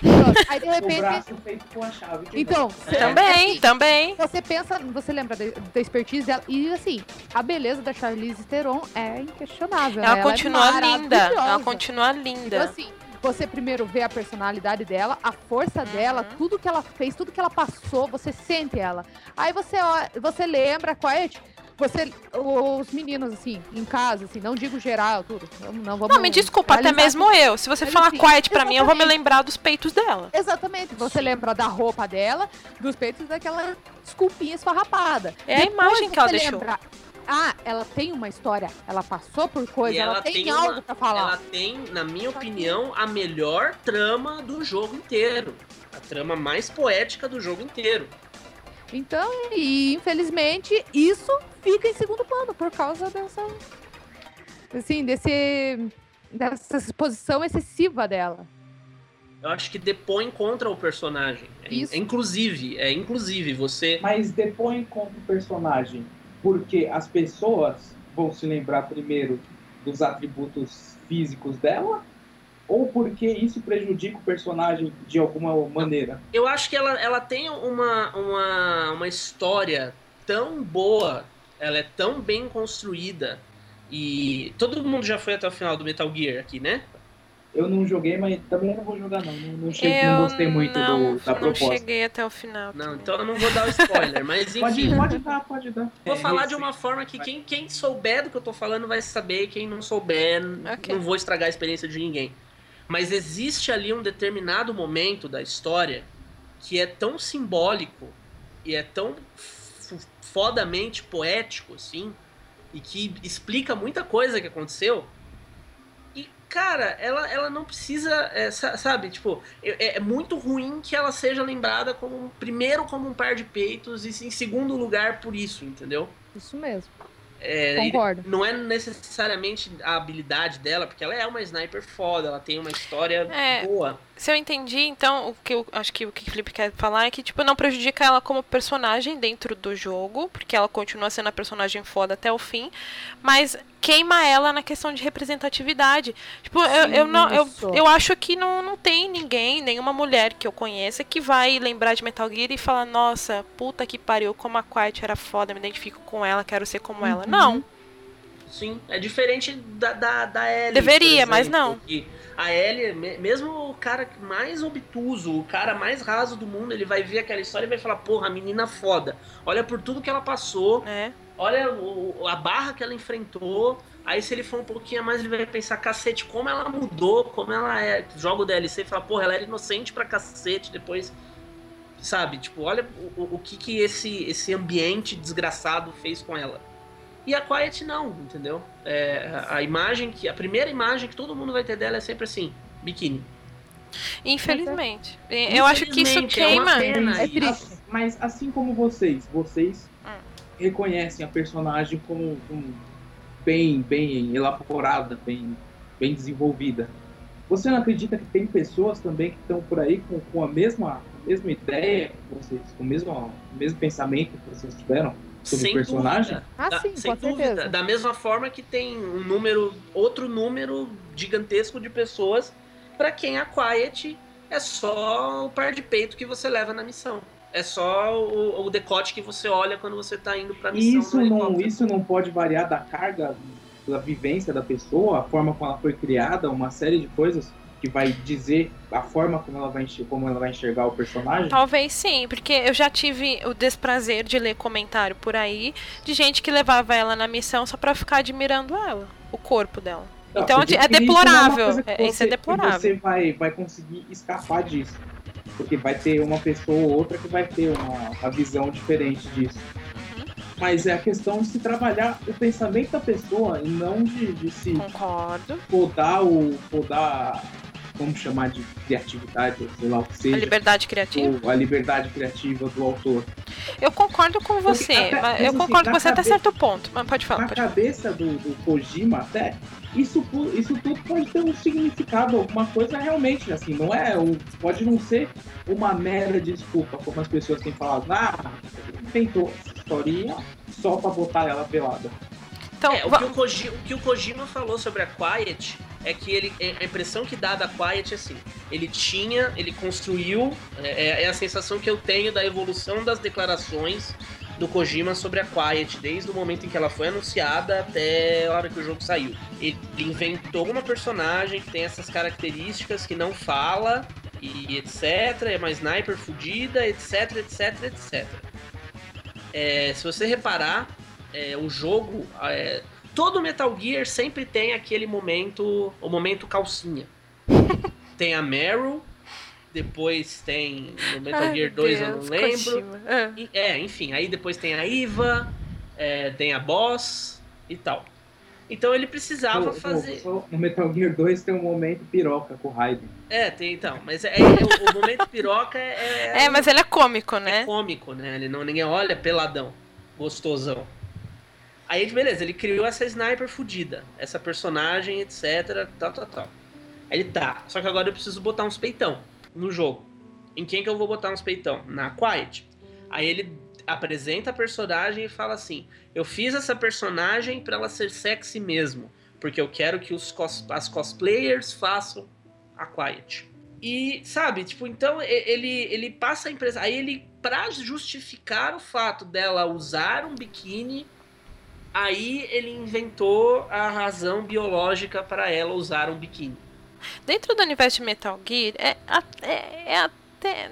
Aí de
O
repente.
braço feito com a chave.
Então, você-
Também,
assim,
também.
Você pensa, você lembra da, da expertise dela. E assim, a beleza da Charlize Theron é inquestionável.
Ela
né?
continua
é
linda. Ela continua
Então,
linda.
assim, você primeiro vê a personalidade dela, a força dela,
Uhum.
tudo que ela fez, tudo que ela passou, você sente ela. Aí você, ó, você lembra qual é. Você, os meninos, assim, em casa, assim, não digo geral, tudo. Não, não vamos.
Não, me desculpa, até mesmo eu. Se você
Mas,
falar
assim,
quiet pra mim, eu vou me lembrar dos peitos dela.
Exatamente, você
Sim.
lembra da roupa dela, dos peitos daquela desculpinha esfarrapada.
É a
Depois
imagem que ela
você
deixou.
lembra, ah, ela tem uma história, ela passou por coisa, ela,
ela
tem,
tem
algo
uma-
pra falar.
Ela tem, na minha opinião, a melhor trama do jogo inteiro. A trama mais poética do jogo inteiro.
Então, e infelizmente, isso fica em segundo plano por causa dessa. Assim, desse. dessa exposição excessiva dela.
Eu acho que depõe contra o personagem. É,
Isso.
é inclusive, é inclusive você.
Mas depõe contra o personagem, porque as pessoas vão se lembrar primeiro dos atributos físicos dela, ou porque isso prejudica o personagem de alguma maneira?
Eu acho que ela, ela tem uma, uma, uma história tão boa, ela é tão bem construída. E todo mundo já foi até o final do Metal Gear aqui, né?
Eu não joguei, mas também não vou jogar não. Não, não, cheguei,
eu
não gostei muito
não,
do- da
não
proposta.
cheguei até o final.
Não,
também.
então eu não vou dar o spoiler, mas <laughs>
Pode,
enfim.
pode dar, pode dar.
Vou
É,
falar de uma forma que quem, quem souber do que eu tô falando vai saber, quem não souber, n-
Ok.
não vou estragar a experiência de ninguém. Mas existe ali um determinado momento da história que é tão simbólico e é tão fodamente poético, assim, e que explica muita coisa que aconteceu. E, cara, ela, ela não precisa, é, sa- sabe, tipo, é, é muito ruim que ela seja lembrada como, primeiro, como um par de peitos e, em segundo lugar, por isso, entendeu?
Isso mesmo.
É,
Concordo.
não é necessariamente a habilidade dela, porque ela é uma sniper foda, ela tem uma história
É.
boa.
Se eu entendi, então, o que eu acho que o que o Felipe quer falar é que, tipo, não prejudica ela como personagem dentro do jogo, porque ela continua sendo a personagem foda até o fim, mas queima ela na questão de representatividade. Tipo, eu, eu, não, eu, eu acho que não, não tem ninguém, nenhuma mulher que eu conheça, que vai lembrar de Metal Gear e falar, nossa, puta que pariu, como a Quiet era foda, me identifico com ela, quero ser como ela.
Uhum.
Não.
Sim, é diferente da, da, da Ellie.
Deveria,
por
mas
exemplo,
não.
a Ellie, me- mesmo o cara mais obtuso, o cara mais raso do mundo, ele vai ver aquela história e vai falar, porra, a menina foda. Olha por tudo que ela passou,
né?
Olha o- a barra que ela enfrentou. Aí se ele for um pouquinho a mais, ele vai pensar, cacete, como ela mudou, como ela é. Joga o DLC e fala, porra, ela era inocente pra cacete, depois. Sabe, tipo, olha o, o- que, que esse, esse ambiente desgraçado fez com ela. E a Quiet não, entendeu? É, a- imagem que. A primeira imagem que todo mundo vai ter dela é sempre assim, biquíni.
Infelizmente. Eu acho que isso
Infelizmente, é uma
queima.
pena
É triste.
Mas assim como vocês, vocês. Reconhecem a personagem como, como bem, bem elaborada, bem, bem desenvolvida. Você não acredita que tem pessoas também que estão por aí com, com a mesma, a mesma ideia que vocês, com o mesmo, o mesmo pensamento que vocês tiveram sobre o personagem?
dúvida.
Ah,
Da-
sim,
sem
com
dúvida.
certeza.
Da mesma forma que tem um número, outro número gigantesco de pessoas pra quem a Quiet é só o par de peito que você leva na missão. É só o, o decote que você olha quando você tá indo pra missão.
E isso não, isso não pode variar da carga, da vivência da pessoa, a forma como ela foi criada, uma série de coisas que vai dizer a forma como ela vai, enxer- como ela vai enxergar o personagem?
Talvez sim, porque eu já tive o desprazer de ler comentário por aí de gente que levava ela na missão só pra ficar admirando ela, o corpo dela.
Não,
Então, é
isso
deplorável,
coisa que
é- isso é
você- que
deplorável.
Você vai, vai conseguir escapar disso. Porque vai ter uma pessoa ou outra que vai ter uma, uma visão diferente disso.
Uhum.
Mas é a questão de se trabalhar o pensamento da pessoa e não de, de se
Concordo.
podar o. podar. Vamos chamar de criatividade, sei lá o que
A
seja.
liberdade criativa.
ou a liberdade criativa do autor.
Eu concordo com você,
até-
mas
mas
eu
assim,
concordo com você até
cabeça-
certo ponto. Mas pode falar,
Na
pode falar.
cabeça do, do Kojima, até, isso, isso tudo pode ter um significado, alguma coisa realmente, assim, não é, pode não ser uma mera desculpa, como as pessoas têm falado, ah, inventou essa historinha só pra botar ela pelada.
Então,
É, o, que o, Koji- o que o Kojima falou sobre a Quiet é que ele, a impressão que dá da Quiet é assim: ele tinha, ele construiu, é, é a sensação que eu tenho da evolução das declarações do Kojima sobre a Quiet, desde o momento em que ela foi anunciada até a hora que o jogo saiu. Ele inventou uma personagem que tem essas características que não fala e etc, é uma sniper fudida, etc, etc, etc. É, se você reparar, é, o jogo, é, todo Metal Gear sempre tem aquele momento, o momento calcinha. <laughs> tem a Meryl, depois tem no Metal
Ai,
Gear
meu
2 eu não
Deus,
lembro.
É.
E- É, enfim, aí depois tem a Iva, é, tem a Boss e tal. Então ele precisava
No-
fazer.
No, no Metal Gear 2 tem um momento piroca com o Raiden.
É, tem então. Mas é, é- o, o momento piroca é,
É, mas ele é cômico,
é
né?
cômico, né? Ele não, ninguém olha peladão, gostosão. Aí, beleza, ele criou essa sniper fudida, essa personagem, etc, tal, tal, tal. Aí ele tá, só que agora eu preciso botar uns peitão no jogo. Em quem que eu vou botar uns peitão? Na Quiet. Aí ele apresenta a personagem e fala assim: Eu fiz essa personagem para ela ser sexy mesmo, porque eu quero que os cos as cosplayers façam a Quiet. E, sabe, tipo, então ele, ele passa a empresa. Aí ele, pra justificar o fato dela usar um biquíni, aí ele inventou a razão biológica para ela usar um biquíni.
Dentro do universo de Metal Gear, é, é, é até.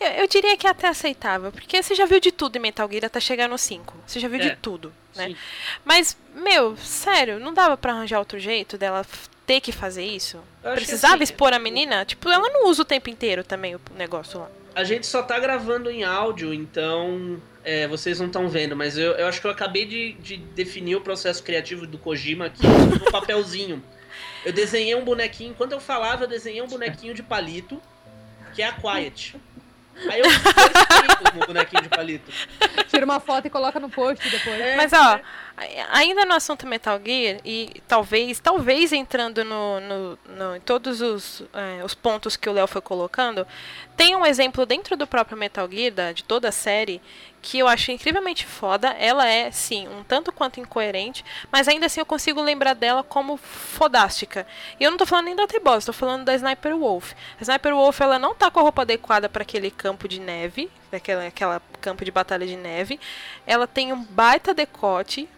Eu, eu, diria que é até aceitável, porque você já viu de tudo em Metal Gear até chegar no 5. Você já viu é, de tudo, né? Sim. Mas, meu, sério, não dava para arranjar outro jeito dela ter que fazer isso? Precisava assim, expor a menina? Tipo, ela não usa o tempo inteiro também o negócio lá.
A gente só tá gravando em áudio, então é, vocês não estão vendo, mas eu, eu acho que eu acabei de, de definir o processo criativo do Kojima aqui no <laughs> papelzinho. Eu desenhei um bonequinho, enquanto eu falava, eu desenhei um bonequinho de palito, que é a Quiet. Aí eu fiz no bonequinho de palito.
Tira uma foto e coloca no post depois.
É, Mas ó, é. ainda no assunto Metal Gear, e talvez, talvez entrando no, no, no em todos os, é, os pontos que o Léo foi colocando, tem um exemplo dentro do próprio Metal Gear, da, de toda a série, que eu acho incrivelmente foda. Ela é, sim, um tanto quanto incoerente, mas ainda assim eu consigo lembrar dela como fodástica. E eu não tô falando nem da T-Boss, tô falando da Sniper Wolf. A Sniper Wolf, ela não tá com a roupa adequada para aquele campo de neve, daquela aquela campo de batalha de neve. Ela tem um baita decote,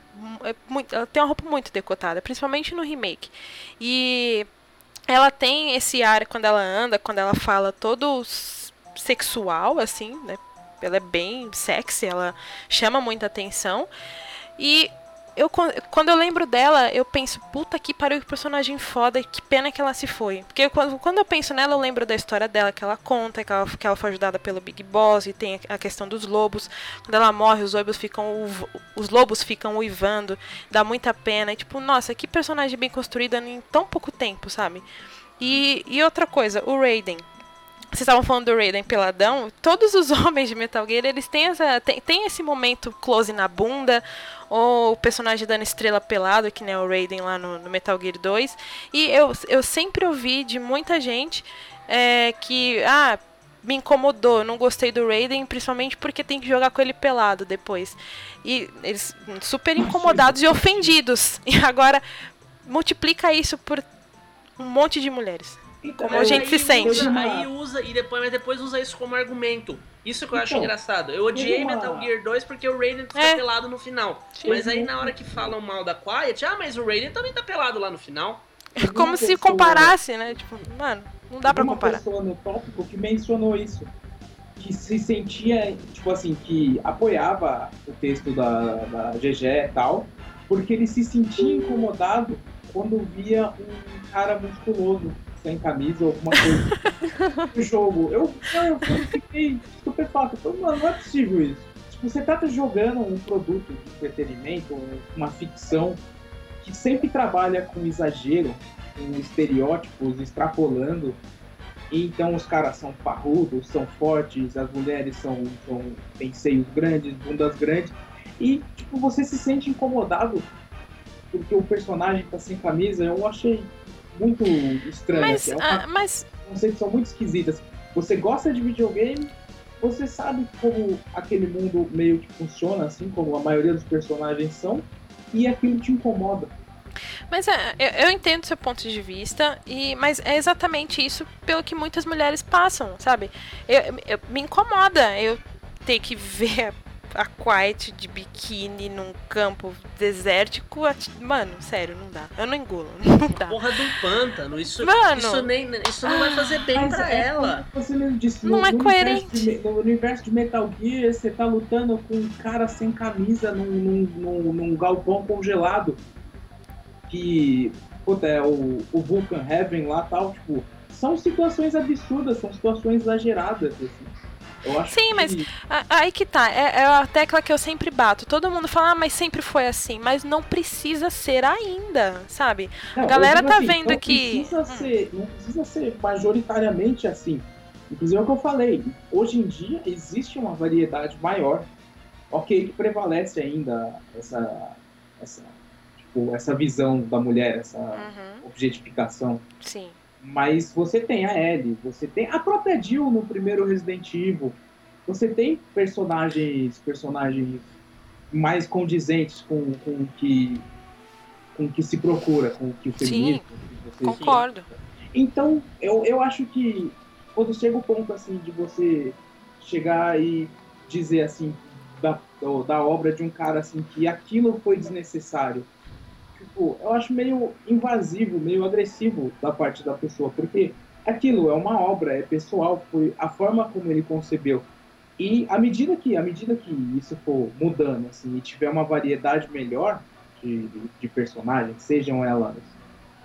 é muito, ela tem uma roupa muito decotada, principalmente no remake. E ela tem esse ar quando ela anda, quando ela fala todo sexual, assim, né? ela é bem sexy, ela chama muita atenção. E eu, quando eu lembro dela, eu penso, puta que pariu, que personagem foda, que pena que ela se foi. Porque quando, quando eu penso nela, eu lembro da história dela, que ela conta, que ela, que ela foi ajudada pelo Big Boss, e tem a questão dos lobos. Quando ela morre, os lobos ficam, os lobos ficam uivando, dá muita pena. E tipo, nossa, que personagem bem construída em tão pouco tempo, sabe? E, e outra coisa, o Raiden. Vocês estavam falando do Raiden peladão. Todos os <laughs> homens de Metal Gear, eles têm, essa, tem, tem esse momento close na bunda, ou o personagem dando estrela pelado, que nem o Raiden lá no, no, Metal Gear 2. E eu, eu sempre ouvi de muita gente é, que, ah, me incomodou, não gostei do Raiden, principalmente porque tem que jogar com ele pelado depois. E eles super incomodados e ofendidos. <laughs> E agora multiplica isso por um monte de mulheres. Então, como a gente se sente.
Usa, aí usa, e depois, mas depois usa isso como argumento. Isso que eu acho então, engraçado. Eu odiei uma... Metal Gear 2 porque o Raiden fica é. pelado no final. Sim. Mas aí na hora que falam mal da Quiet, ah, mas o Raiden também tá pelado lá no final.
É como se comparasse, né? Tipo, mano, não dá pra comparar.
Uma pessoa no tópico que mencionou isso. Que se sentia, tipo assim, que apoiava o texto da, da GG e tal, porque ele se sentia incomodado quando via um cara musculoso sem camisa ou alguma coisa <laughs> no jogo. Eu, eu, eu fiquei estupefato. Eu falei, mano, não é possível isso. Tipo, você tá jogando um produto de entretenimento, uma ficção que sempre trabalha com exagero, com estereótipos, extrapolando. E então os caras são parrudos, são fortes, as mulheres são, são têm seios grandes, bundas grandes. E tipo, você se sente incomodado porque o personagem tá sem camisa. Eu achei muito estranha.
Mas, assim. é uma, uh, mas...
concepção muito esquisita. Assim. Você gosta de videogame, você sabe como aquele mundo meio que funciona, assim como a maioria dos personagens são, e aquilo te incomoda.
Mas é, eu, eu, entendo seu ponto de vista, e, mas é exatamente isso pelo que muitas mulheres passam, sabe? Eu, eu, me incomoda eu ter que <laughs> ver a Quiet de biquíni num campo desértico. Mano, sério, não dá. Eu não engulo. <laughs> Não dá.
Porra do pântano. Isso, Mano, isso, nem, isso não vai fazer bem pra é, ela.
Você mesmo disse,
não
no,
é
no
coerente.
Universo de, no universo de Metal Gear, você tá lutando com um cara sem camisa num, num, num, num galpão congelado. Que. Puta, é o, o Vulcan Heaven lá tal. Tipo, são situações absurdas, são situações exageradas. Assim.
Sim,
que...
mas aí que tá. É, é, a tecla que eu sempre bato. Todo mundo fala, ah, mas sempre foi assim. Mas não precisa ser ainda, sabe? Não, a galera tá
assim,
vendo que.
Precisa hum. ser, não precisa ser majoritariamente assim. Inclusive é o que eu falei. Hoje em dia existe uma variedade maior. Ok, que prevalece ainda essa, essa, tipo, essa visão da mulher, essa
Uhum.
objetificação.
Sim.
Mas você tem a Ellie, você tem a própria Jill no primeiro Resident Evil. Você tem personagens, personagens mais condizentes com, com o que com que se procura, com o que o
Sim,
feminismo. você-
Concordo.
Então, eu, eu acho que quando chega o ponto assim de você chegar e dizer assim da, da obra de um cara assim que aquilo foi desnecessário, tipo, eu acho meio invasivo, meio agressivo da parte da pessoa, porque aquilo é uma obra, é pessoal, foi a forma como ele concebeu. E à medida que, à medida que isso for mudando assim e tiver uma variedade melhor de, de personagens, sejam elas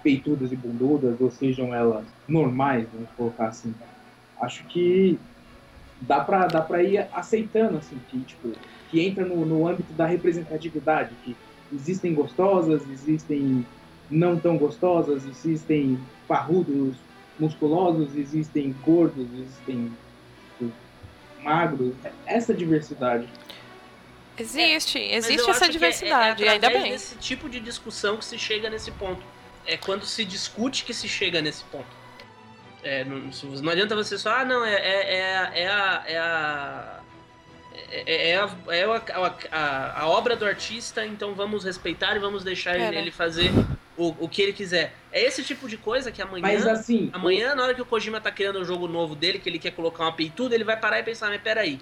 peitudas e bundudas, ou sejam elas normais, vamos colocar assim. Acho que dá pra, dá pra ir aceitando, assim, que, tipo, que entra no, no âmbito da representatividade, que existem gostosas, existem não tão gostosas, existem parrudos musculosos, existem gordos, existem magros. Essa diversidade.
Existe,
Mas
existe essa
que
diversidade,
é, é
ainda bem.
desse tipo de discussão que se chega nesse ponto. É quando se discute que se chega nesse ponto. É, não, não adianta você só, ah, não, é, é, é, a- é a. É a é, é, a, é a, a, a obra do artista, então vamos respeitar e vamos deixar
É,
ele,
né?
ele fazer o, o que ele quiser. É esse tipo de coisa que amanhã.
Mas assim,
Amanhã, na hora que o Kojima tá criando o jogo novo dele, que ele quer colocar uma peituda, ele vai parar e pensar, mas peraí.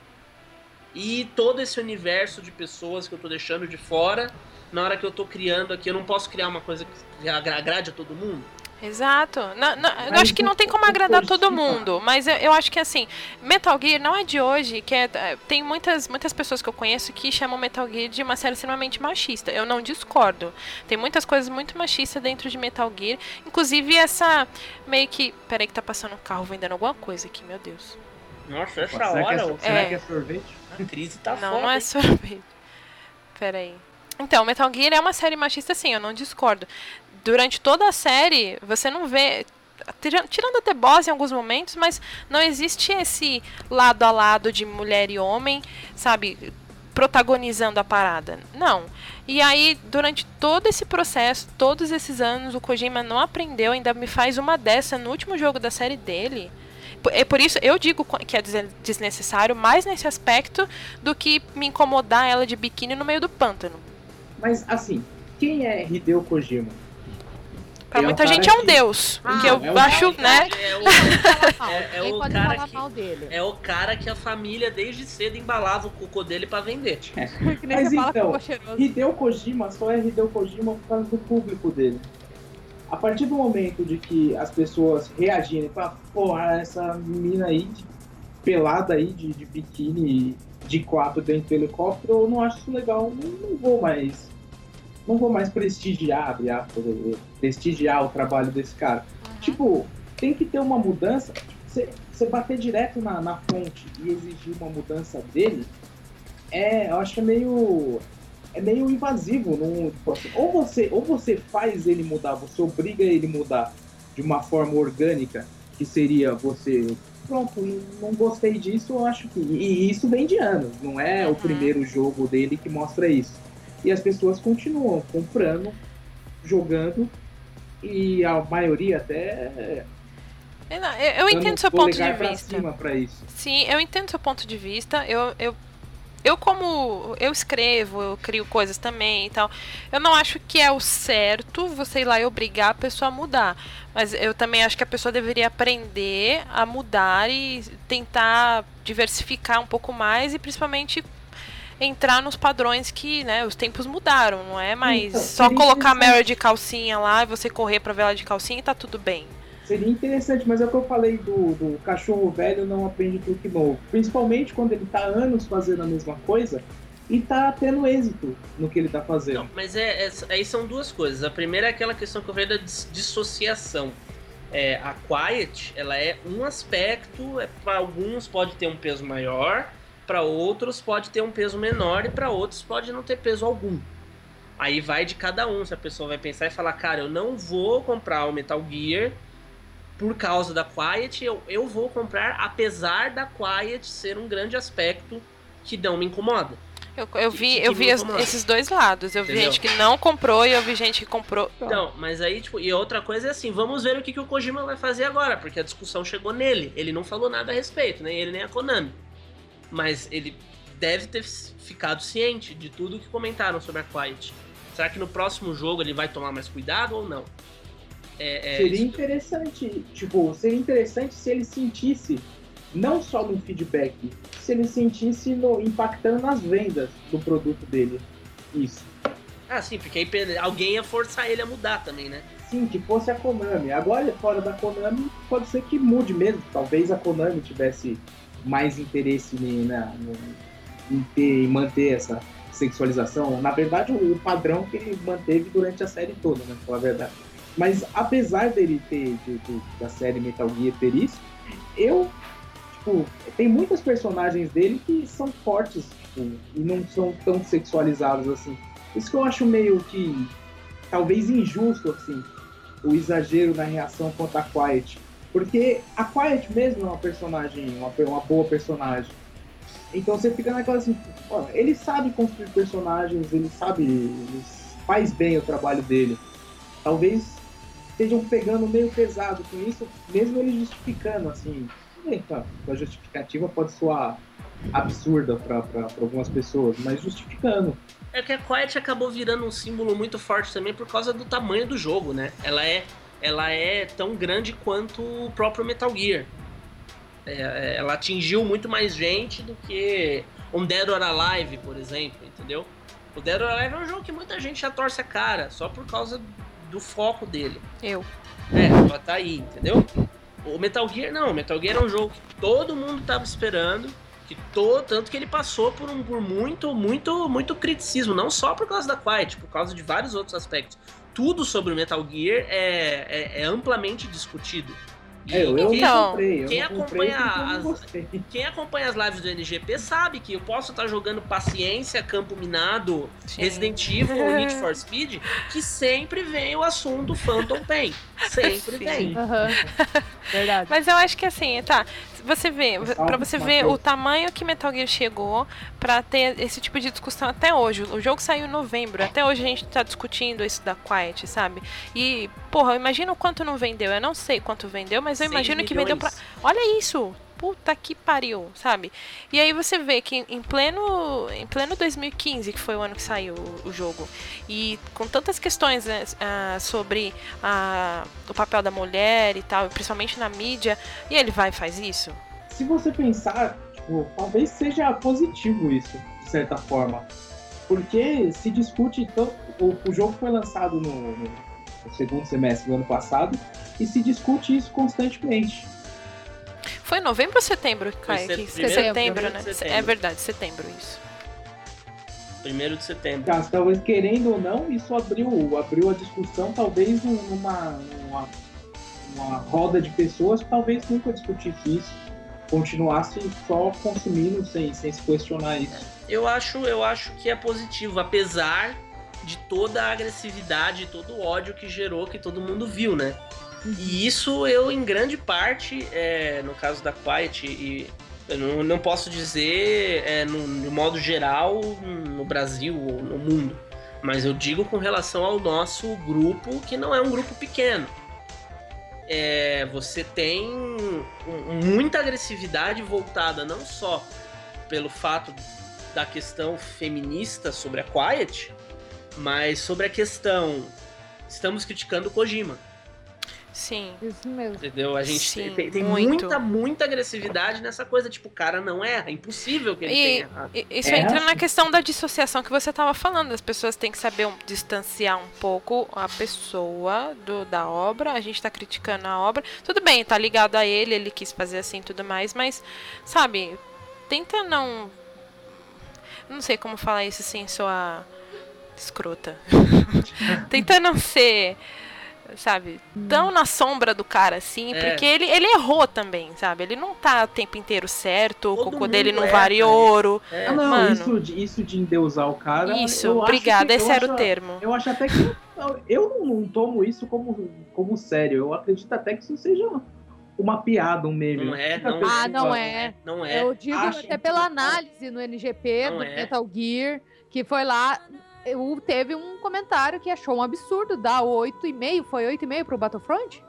E todo esse universo de pessoas que eu tô deixando de fora, na hora que eu tô criando aqui, eu não posso criar uma coisa que agra- agrade a todo mundo.
Exato. Não, não, eu acho que não tem como agradar todo
Kojima-
mundo, mas eu, eu acho que assim, Metal Gear não é de hoje, que é, é, tem muitas, muitas pessoas que eu conheço que chamam Metal Gear de uma série extremamente machista. Eu não discordo. Tem muitas coisas muito machistas dentro de Metal Gear, inclusive essa meio que, peraí que tá passando um carro vendendo alguma coisa aqui, meu Deus.
Nossa, essa
será,
hora
que é, será
É.
que é sorvete?
a crise tá
não,
foda.
não é sorvete. Peraí. Então, Metal Gear é uma série machista, sim, eu não discordo. Durante toda a série, você não vê. tira- Tirando até boss em alguns momentos, mas não existe esse lado a lado de mulher e homem, sabe? Protagonizando a parada. Não. E aí, durante todo esse processo, todos esses anos, o Kojima não aprendeu, ainda me faz uma dessa no último jogo da série dele. É por isso eu digo que é des- desnecessário mais nesse aspecto do que me incomodar ela de biquíni no meio do pântano.
Mas assim, quem é Hideo Kojima?
Pra
É
muita gente é um
que-
deus.
Ah,
que eu
é
acho,
É,
né?
é o. <laughs> É- é o cara que- é o cara que a família desde cedo embalava o cocô dele pra vender.
Que nem
Mas então. Hideo Kojima só é Hideo Kojima por causa do público dele. A partir do momento de que as pessoas reagirem pra porra, essa mina aí, de- pelada aí, de, de biquíni, de quatro dentro do helicóptero, eu não acho isso legal. Não, não vou mais. Não vou mais prestigiar, abre aspas, prestigiar o trabalho desse cara. Tipo, tem que ter uma mudança. Você bater direto na, na fonte e exigir uma mudança dele, é, eu acho que é meio é meio invasivo. Não, tipo assim, ou, você, ou você faz ele mudar, você obriga ele mudar de uma forma orgânica, que seria você. Pronto, não, gostei disso, eu acho que. E isso vem de anos, não é o
Uhum.
primeiro jogo dele que mostra isso. E as pessoas continuam comprando, jogando, e a maioria até.
Eu, não- eu- eu entendo seu ponto de vista. Sim, eu entendo seu ponto de vista. Eu, eu, eu como eu escrevo, eu crio coisas também e tal. Eu não acho que é o certo você ir lá e obrigar a pessoa a mudar. Mas eu também acho que a pessoa deveria aprender a mudar e tentar diversificar um pouco mais e principalmente entrar nos padrões que, né, os tempos mudaram, não é mais
Então,
só colocar a Mary de calcinha lá e você correr pra ver ela de calcinha e tá tudo bem.
Seria interessante, mas é o que eu falei do, do cachorro velho não aprende truque novo. Principalmente quando ele tá há anos fazendo a mesma coisa e tá tendo êxito no que ele tá fazendo.
Não, mas é, é- aí são duas coisas. A primeira é aquela questão que eu falei da dis- dissociação. É, a Quiet, ela é um aspecto, é, para alguns pode ter um peso maior, para outros pode ter um peso menor e para outros pode não ter peso algum. Aí vai de cada um, se a pessoa vai pensar e falar, cara, eu não vou comprar o Metal Gear por causa da Quiet, eu, eu vou comprar apesar da Quiet ser um grande aspecto que não me incomoda.
Eu, eu vi,
que
eu vi
incomoda.
esses dois lados. Eu vi
Entendeu?
gente que não comprou e eu vi gente que comprou.
Então, mas aí, tipo, e outra coisa é assim, vamos ver o que, que o Kojima vai fazer agora, porque a discussão chegou nele. Ele não falou nada a respeito, nem ele nem a Konami. Mas ele deve ter ficado ciente de tudo que comentaram sobre a Quiet. Será que no próximo jogo ele vai tomar mais cuidado ou não? É, é,
seria
isso-
interessante, tipo, seria interessante se ele sentisse, não só no feedback, se ele sentisse no, impactando nas vendas do produto dele. Isso.
Ah, sim, porque aí alguém ia forçar ele a mudar também, né?
Sim, que fosse a Konami. Agora, fora da Konami, pode ser que mude mesmo. Talvez a Konami tivesse mais interesse em, no- em, ter- em manter essa sexualização. Na verdade, o, padrão que ele manteve durante a série toda, né? Falar a verdade. Mas apesar dele ter, de- de- da série Metal Gear ter isso, eu, tipo, tem muitas personagens dele que são fortes, tipo, e não são tão sexualizados assim. Isso que eu acho meio que talvez injusto, assim, o exagero na reação contra a Quiet. Porque a Quiet mesmo é uma personagem, uma, uma boa personagem. Então você fica naquela assim, ó, ele sabe construir personagens, ele sabe, ele faz bem o trabalho dele. Talvez estejam pegando meio pesado com isso, mesmo ele justificando, assim. bem, tá, a justificativa pode soar absurda para algumas pessoas, mas justificando.
É que a Quiet acabou virando um símbolo muito forte também por causa do tamanho do jogo, né? Ela é, ela é tão grande quanto o próprio Metal Gear. É, é, ela atingiu muito mais gente do que um Dead or Alive, por exemplo, entendeu? O Dead or Alive é um jogo que muita gente já torce a cara, só por causa do foco dele.
Eu.
É, só tá aí, entendeu? O Metal Gear não, o Metal Gear é um jogo que todo mundo tava esperando, que to, tanto que ele passou por, um, por muito, muito, muito criticismo, não só por causa da Quiet, por causa de vários outros aspectos. Tudo sobre o Metal Gear é, é, é amplamente discutido. E
É, eu,
quem,
Então,
não comprei, eu
quem
não comprei
acompanha
eu não
as- quem acompanha as lives do NGP sabe que eu posso estar jogando Paciência, Campo Minado,
Sim.
Resident Evil ou Need for Speed, que sempre vem o assunto Phantom Pain. Sempre <laughs>
Sim.
vem.
Aham. <laughs> Verdade.
Mas eu acho que assim, tá. Você vê, pra você ver o tamanho que Metal Gear chegou pra ter esse tipo de discussão até hoje. O jogo saiu em novembro, até hoje a gente tá discutindo isso da Quiet, sabe? E, porra, eu imagino o quanto não vendeu. Eu não sei quanto vendeu, mas eu imagino que vendeu pra.
milhões.
Olha isso! Puta que pariu, sabe? E aí você vê que em pleno, em pleno 2015, que foi o ano que saiu o, jogo, e com tantas questões né, ah, sobre ah, o papel da mulher e tal, principalmente na mídia, e ele vai e faz isso?
Se você pensar, tipo, talvez seja positivo isso, de certa forma. Porque se discute. Então, o, o jogo foi lançado no- no segundo semestre do ano passado e se discute isso constantemente.
Foi em novembro ou setembro, Kai?
set-
Que-
primeiro-
setembro,
primeiro
né?
setembro.
É verdade, setembro, isso.
Primeiro de setembro.
Caso, talvez querendo ou não, isso abriu, abriu a discussão, talvez num- numa, numa, numa roda de pessoas que talvez nunca discutisse isso, continuasse só consumindo sem, sem se questionar isso.
Eu acho, eu acho que é positivo, apesar de toda a agressividade, todo o ódio que gerou, que todo mundo viu, né? E isso eu, em grande parte, é, no caso da Quiet, e eu não, não posso dizer é, no, no modo geral no Brasil ou no mundo, mas eu digo com relação ao nosso grupo, que não é um grupo pequeno. É, você tem muita agressividade voltada não só pelo fato da questão feminista sobre a Quiet, mas sobre a questão estamos criticando o Kojima,
Sim.
Isso mesmo.
entendeu? A gente
Sim,
tem, tem
muito.
muita, muita agressividade nessa coisa, tipo, o cara não erra, é impossível que ele
E-
tenha errado.
Isso
É,
entra na questão da dissociação que você estava falando. As pessoas têm que saber um- distanciar um pouco a pessoa do, da obra. A gente está criticando a obra. Tudo bem, tá ligado a ele, ele quis fazer assim e tudo mais, mas, sabe, tenta não. Não sei como falar isso sem soar escrota. <laughs> tenta não ser. Sabe, tão na sombra do cara assim,
É.
porque ele, ele errou também, sabe? Ele não tá o tempo inteiro certo, o
Todo
cocô dele não
erra,
vale
isso.
ouro.
É,
Ah, não,
Mano.
isso, de, isso de endeusar o cara.
Isso, obrigada, esse
eu
era o termo.
Eu acho até que. Eu não, tomo isso como, como sério. Eu acredito até que isso seja uma piada, um meme.
Não é, não
pessoa-
Ah, não é.
Não é.
Eu digo
Acho
até pela análise no NGP
Não
do
é.
Metal Gear, que foi lá. Eu- Teve um comentário que achou um absurdo dar 8,5, foi 8,5 pro Battlefront?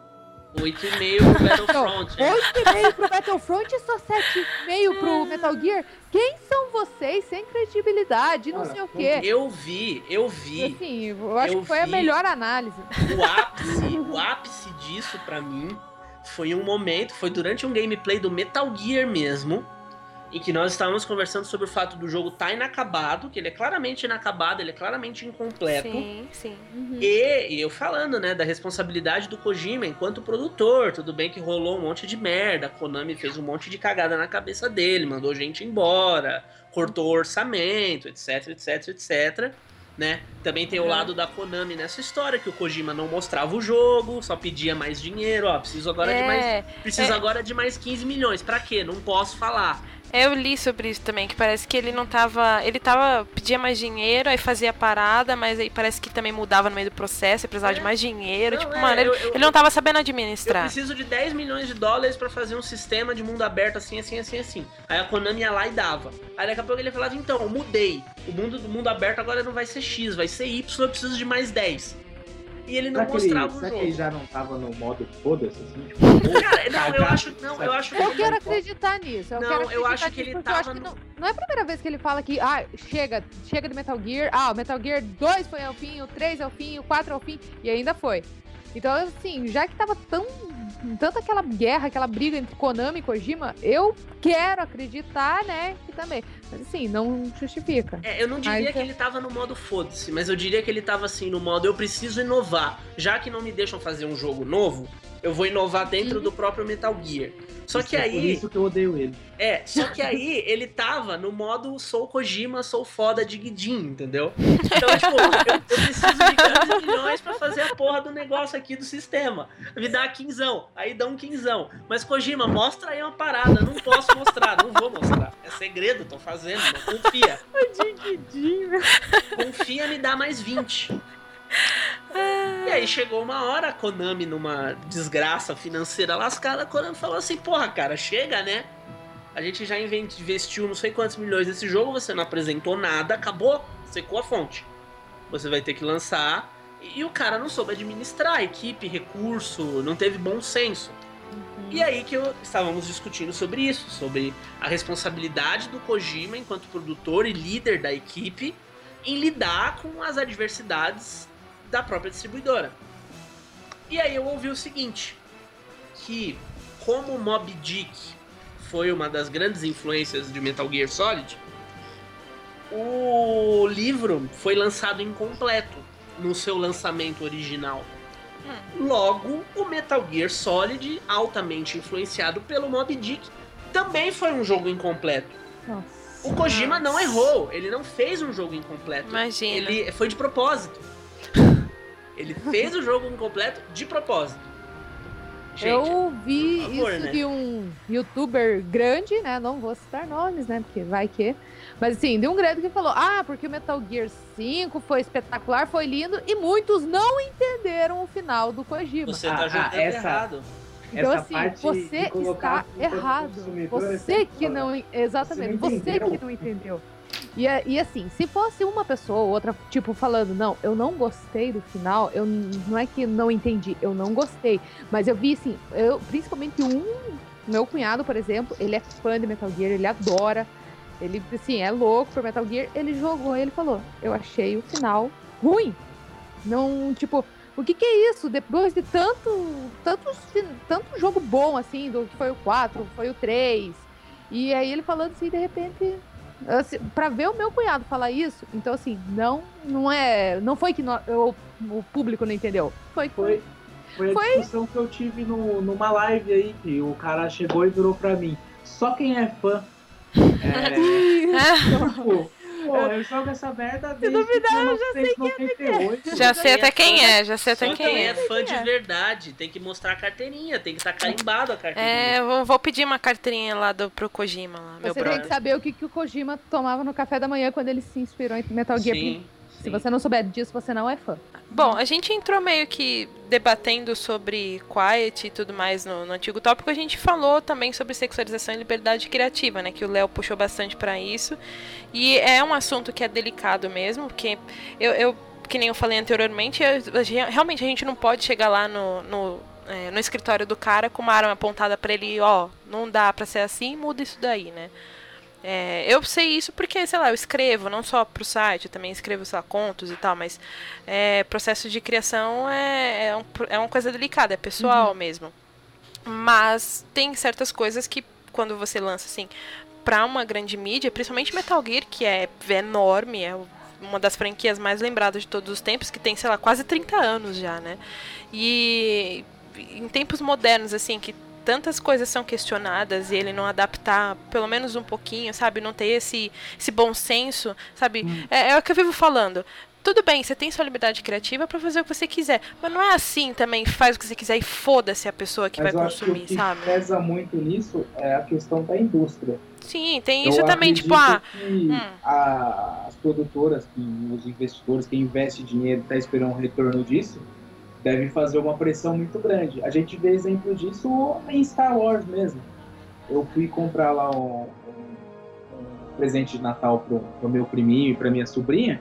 8,5 pro <laughs> Battlefront. é.
8,5 pro Battlefront e só 7,5 pro Metal Gear? Quem são vocês sem credibilidade, não
Cara,
sei o quê?
Eu vi, eu vi.
Assim, eu acho
Eu
que foi a melhor análise.
O <laughs> ápice, o ápice disso pra mim foi um momento, foi durante um gameplay do Metal Gear mesmo, em que nós estávamos conversando sobre o fato do jogo estar inacabado, que ele é claramente inacabado, ele é claramente incompleto.
Sim, sim.
Uhum.
E, e eu falando, né, da responsabilidade do Kojima enquanto produtor, tudo bem que rolou um monte de merda, a Konami fez um monte de cagada na cabeça dele, mandou gente embora, cortou o orçamento, etc, etc, etc, né? Também tem o
Uhum.
lado da Konami nessa história, que o Kojima não mostrava o jogo, só pedia mais dinheiro, ó, preciso agora de mais,
É,
preciso
é.
agora de mais 15 milhões, pra quê? Não posso falar.
Eu li sobre isso também, que parece que ele não tava. Ele tava. pedia mais dinheiro, aí fazia parada, mas aí parece que também mudava no meio do processo, precisava
É.
de mais dinheiro.
Não,
tipo,
é,
mano, ele,
eu- eu-
ele não tava sabendo
Eu
administrar.
preciso de 10 milhões de dólares pra fazer um sistema de mundo aberto assim, assim, assim, assim. Aí a Konami ia lá e dava. Aí daqui a pouco ele falava, então, eu mudei. O mundo do mundo aberto agora não vai ser X, vai ser Y, eu preciso de mais 10. E ele não
Será que, ele,
mostrava o
será que ele
jogo.
já não tava no modo foda-se, assim? Tipo,
Cara, não, eu acho, não, eu acho que
Eu quero acreditar nisso. Eu
Não,
quero
eu acho que ele
porque eu acho
tava
que
no-
não, não é a primeira vez que ele fala que ah, chega, chega do Metal Gear. Ah, o Metal Gear 2 foi ao fim, o 3 ao fim, o 4 ao fim, e ainda foi. Então, assim, já que tava tão. Tanta aquela guerra, aquela briga entre Konami e Kojima, eu quero acreditar, né? Que também. Mas assim, não justifica.
É, eu não diria
Aí
que
você-
ele tava no modo foda-se, mas eu diria que ele tava assim, no modo eu preciso inovar. Já que não me deixam fazer um jogo novo, eu vou inovar dentro
Uhum.
do próprio Metal Gear. Só
isso
que
é Por
aí.
isso que eu odeio ele.
É, só que aí ele tava no modo sou Kojima, sou foda de Guidin, entendeu? Então, tipo, eu, eu preciso de grandes milhões pra fazer a porra do negócio aqui do sistema. Me dá quinzão, aí dá um quinzão. Mas Kojima, mostra aí uma parada, não posso mostrar, não vou mostrar. É segredo, tô fazendo, não confia. Confia, me dá mais 20. E aí chegou uma hora, a Konami, numa desgraça financeira lascada, a Konami falou assim, porra, cara, chega, né? A gente já investiu não sei quantos milhões nesse jogo, você não apresentou nada, acabou, secou a fonte. Você vai ter que lançar. E, e o cara não soube administrar equipe, recurso, não teve bom senso. E aí que eu, estávamos discutindo sobre isso, sobre a responsabilidade do Kojima enquanto produtor e líder da equipe em lidar com as adversidades da própria distribuidora. E aí eu ouvi o seguinte, que como Mob Dick foi uma das grandes influências de Metal Gear Solid, o livro foi lançado incompleto no seu lançamento original. Logo, o Metal Gear Solid, altamente influenciado pelo Mob Dick, também foi um jogo incompleto.
Nossa.
O Kojima não errou, ele não fez um jogo incompleto.
Imagina.
Ele foi de propósito. Ele fez o jogo incompleto de propósito. Gente,
eu vi
favor,
isso
né?
de um youtuber grande, né? Não vou citar nomes, né? Porque vai que. Mas assim, de um grande que falou: Ah, porque o Metal Gear 5 foi espetacular, foi lindo, e muitos não entenderam o final do Kojima.
você
Ah,
tá
ah,
jogando
essa-
errado.
Então,
Essa
assim,
parte
você está errado.
é
Você que não. Exatamente,
Você não
você que não entendeu. E, é- e assim, se fosse uma pessoa ou outra, tipo, falando, não, eu não gostei do final, eu não é que não entendi, eu não gostei. Mas eu vi, assim, eu, principalmente um, meu cunhado, por exemplo, ele é fã de Metal Gear, ele adora. Ele, assim, é louco por Metal Gear. Ele jogou e ele falou, eu achei o final ruim. Não, tipo, o que que é isso? Depois de tanto, tanto, tanto jogo bom, assim, do que foi o 4, foi o 3. E aí ele falando assim, de repente, assim, pra ver o meu cunhado falar isso, então assim, não, não é, não foi que nó- eu- o público não entendeu. Foi que
Foi, foi a
Foi?
discussão que eu tive no, numa live aí, que o cara chegou e virou pra mim. Só quem é fã. <laughs> É, tipo, pô, eu jogo essa merda desde
duvidar, eu já sei
1998.
Já sei até quem é, já sei até quem
quem
é.
é fã de
é?
verdade, tem que mostrar a carteirinha, tem que estar carimbado a carteirinha.
É, eu vou- pedir uma carteirinha lá do, pro Kojima, lá, meu
Você tem
brother.
que saber o que, que o Kojima tomava no café da manhã quando ele se inspirou em Metal Gear.
Sim.
Se você não souber disso, você não é fã.
Bom, a gente entrou meio que debatendo sobre Quiet e tudo mais no, no antigo tópico. A gente falou também sobre sexualização e liberdade criativa, né? Que o Léo puxou bastante para isso. E é um assunto que é delicado mesmo, porque eu, eu que nem eu falei anteriormente, eu, realmente a gente não pode chegar lá no, no, é, no escritório do cara com uma arma apontada para ele, ó, não dá para ser assim, muda isso daí, né? É, eu sei isso porque, sei lá, eu escrevo, não só pro site, eu também escrevo, sei lá, contos e tal, mas é, processo de criação é, é, um, é uma coisa delicada, é pessoal uhum. mesmo. Mas tem certas coisas que, quando você lança, assim, pra uma grande mídia, principalmente Metal Gear, que é, é enorme, é uma das franquias mais lembradas de todos os tempos, que tem, sei lá, quase 30 anos já, né? E em tempos modernos, assim, que tantas coisas são questionadas e ele não adaptar pelo menos um pouquinho, sabe? Não ter esse, esse bom senso, sabe? Hum. É, é o que eu vivo falando tudo bem, você tem sua liberdade criativa para fazer o que você quiser, mas não é assim também, faz o que você quiser e foda-se a pessoa que
mas
vai consumir,
que o que
sabe?
pesa muito nisso é a questão da indústria.
Sim, tem isso eu também, tipo, ah,
hum. a, as produtoras, que, os investidores, quem investe dinheiro está esperando um retorno disso, devem fazer uma pressão muito grande. A gente vê exemplo disso em Star Wars mesmo. Eu fui comprar lá um, um, um presente de Natal pro, pro meu priminho e pra minha sobrinha.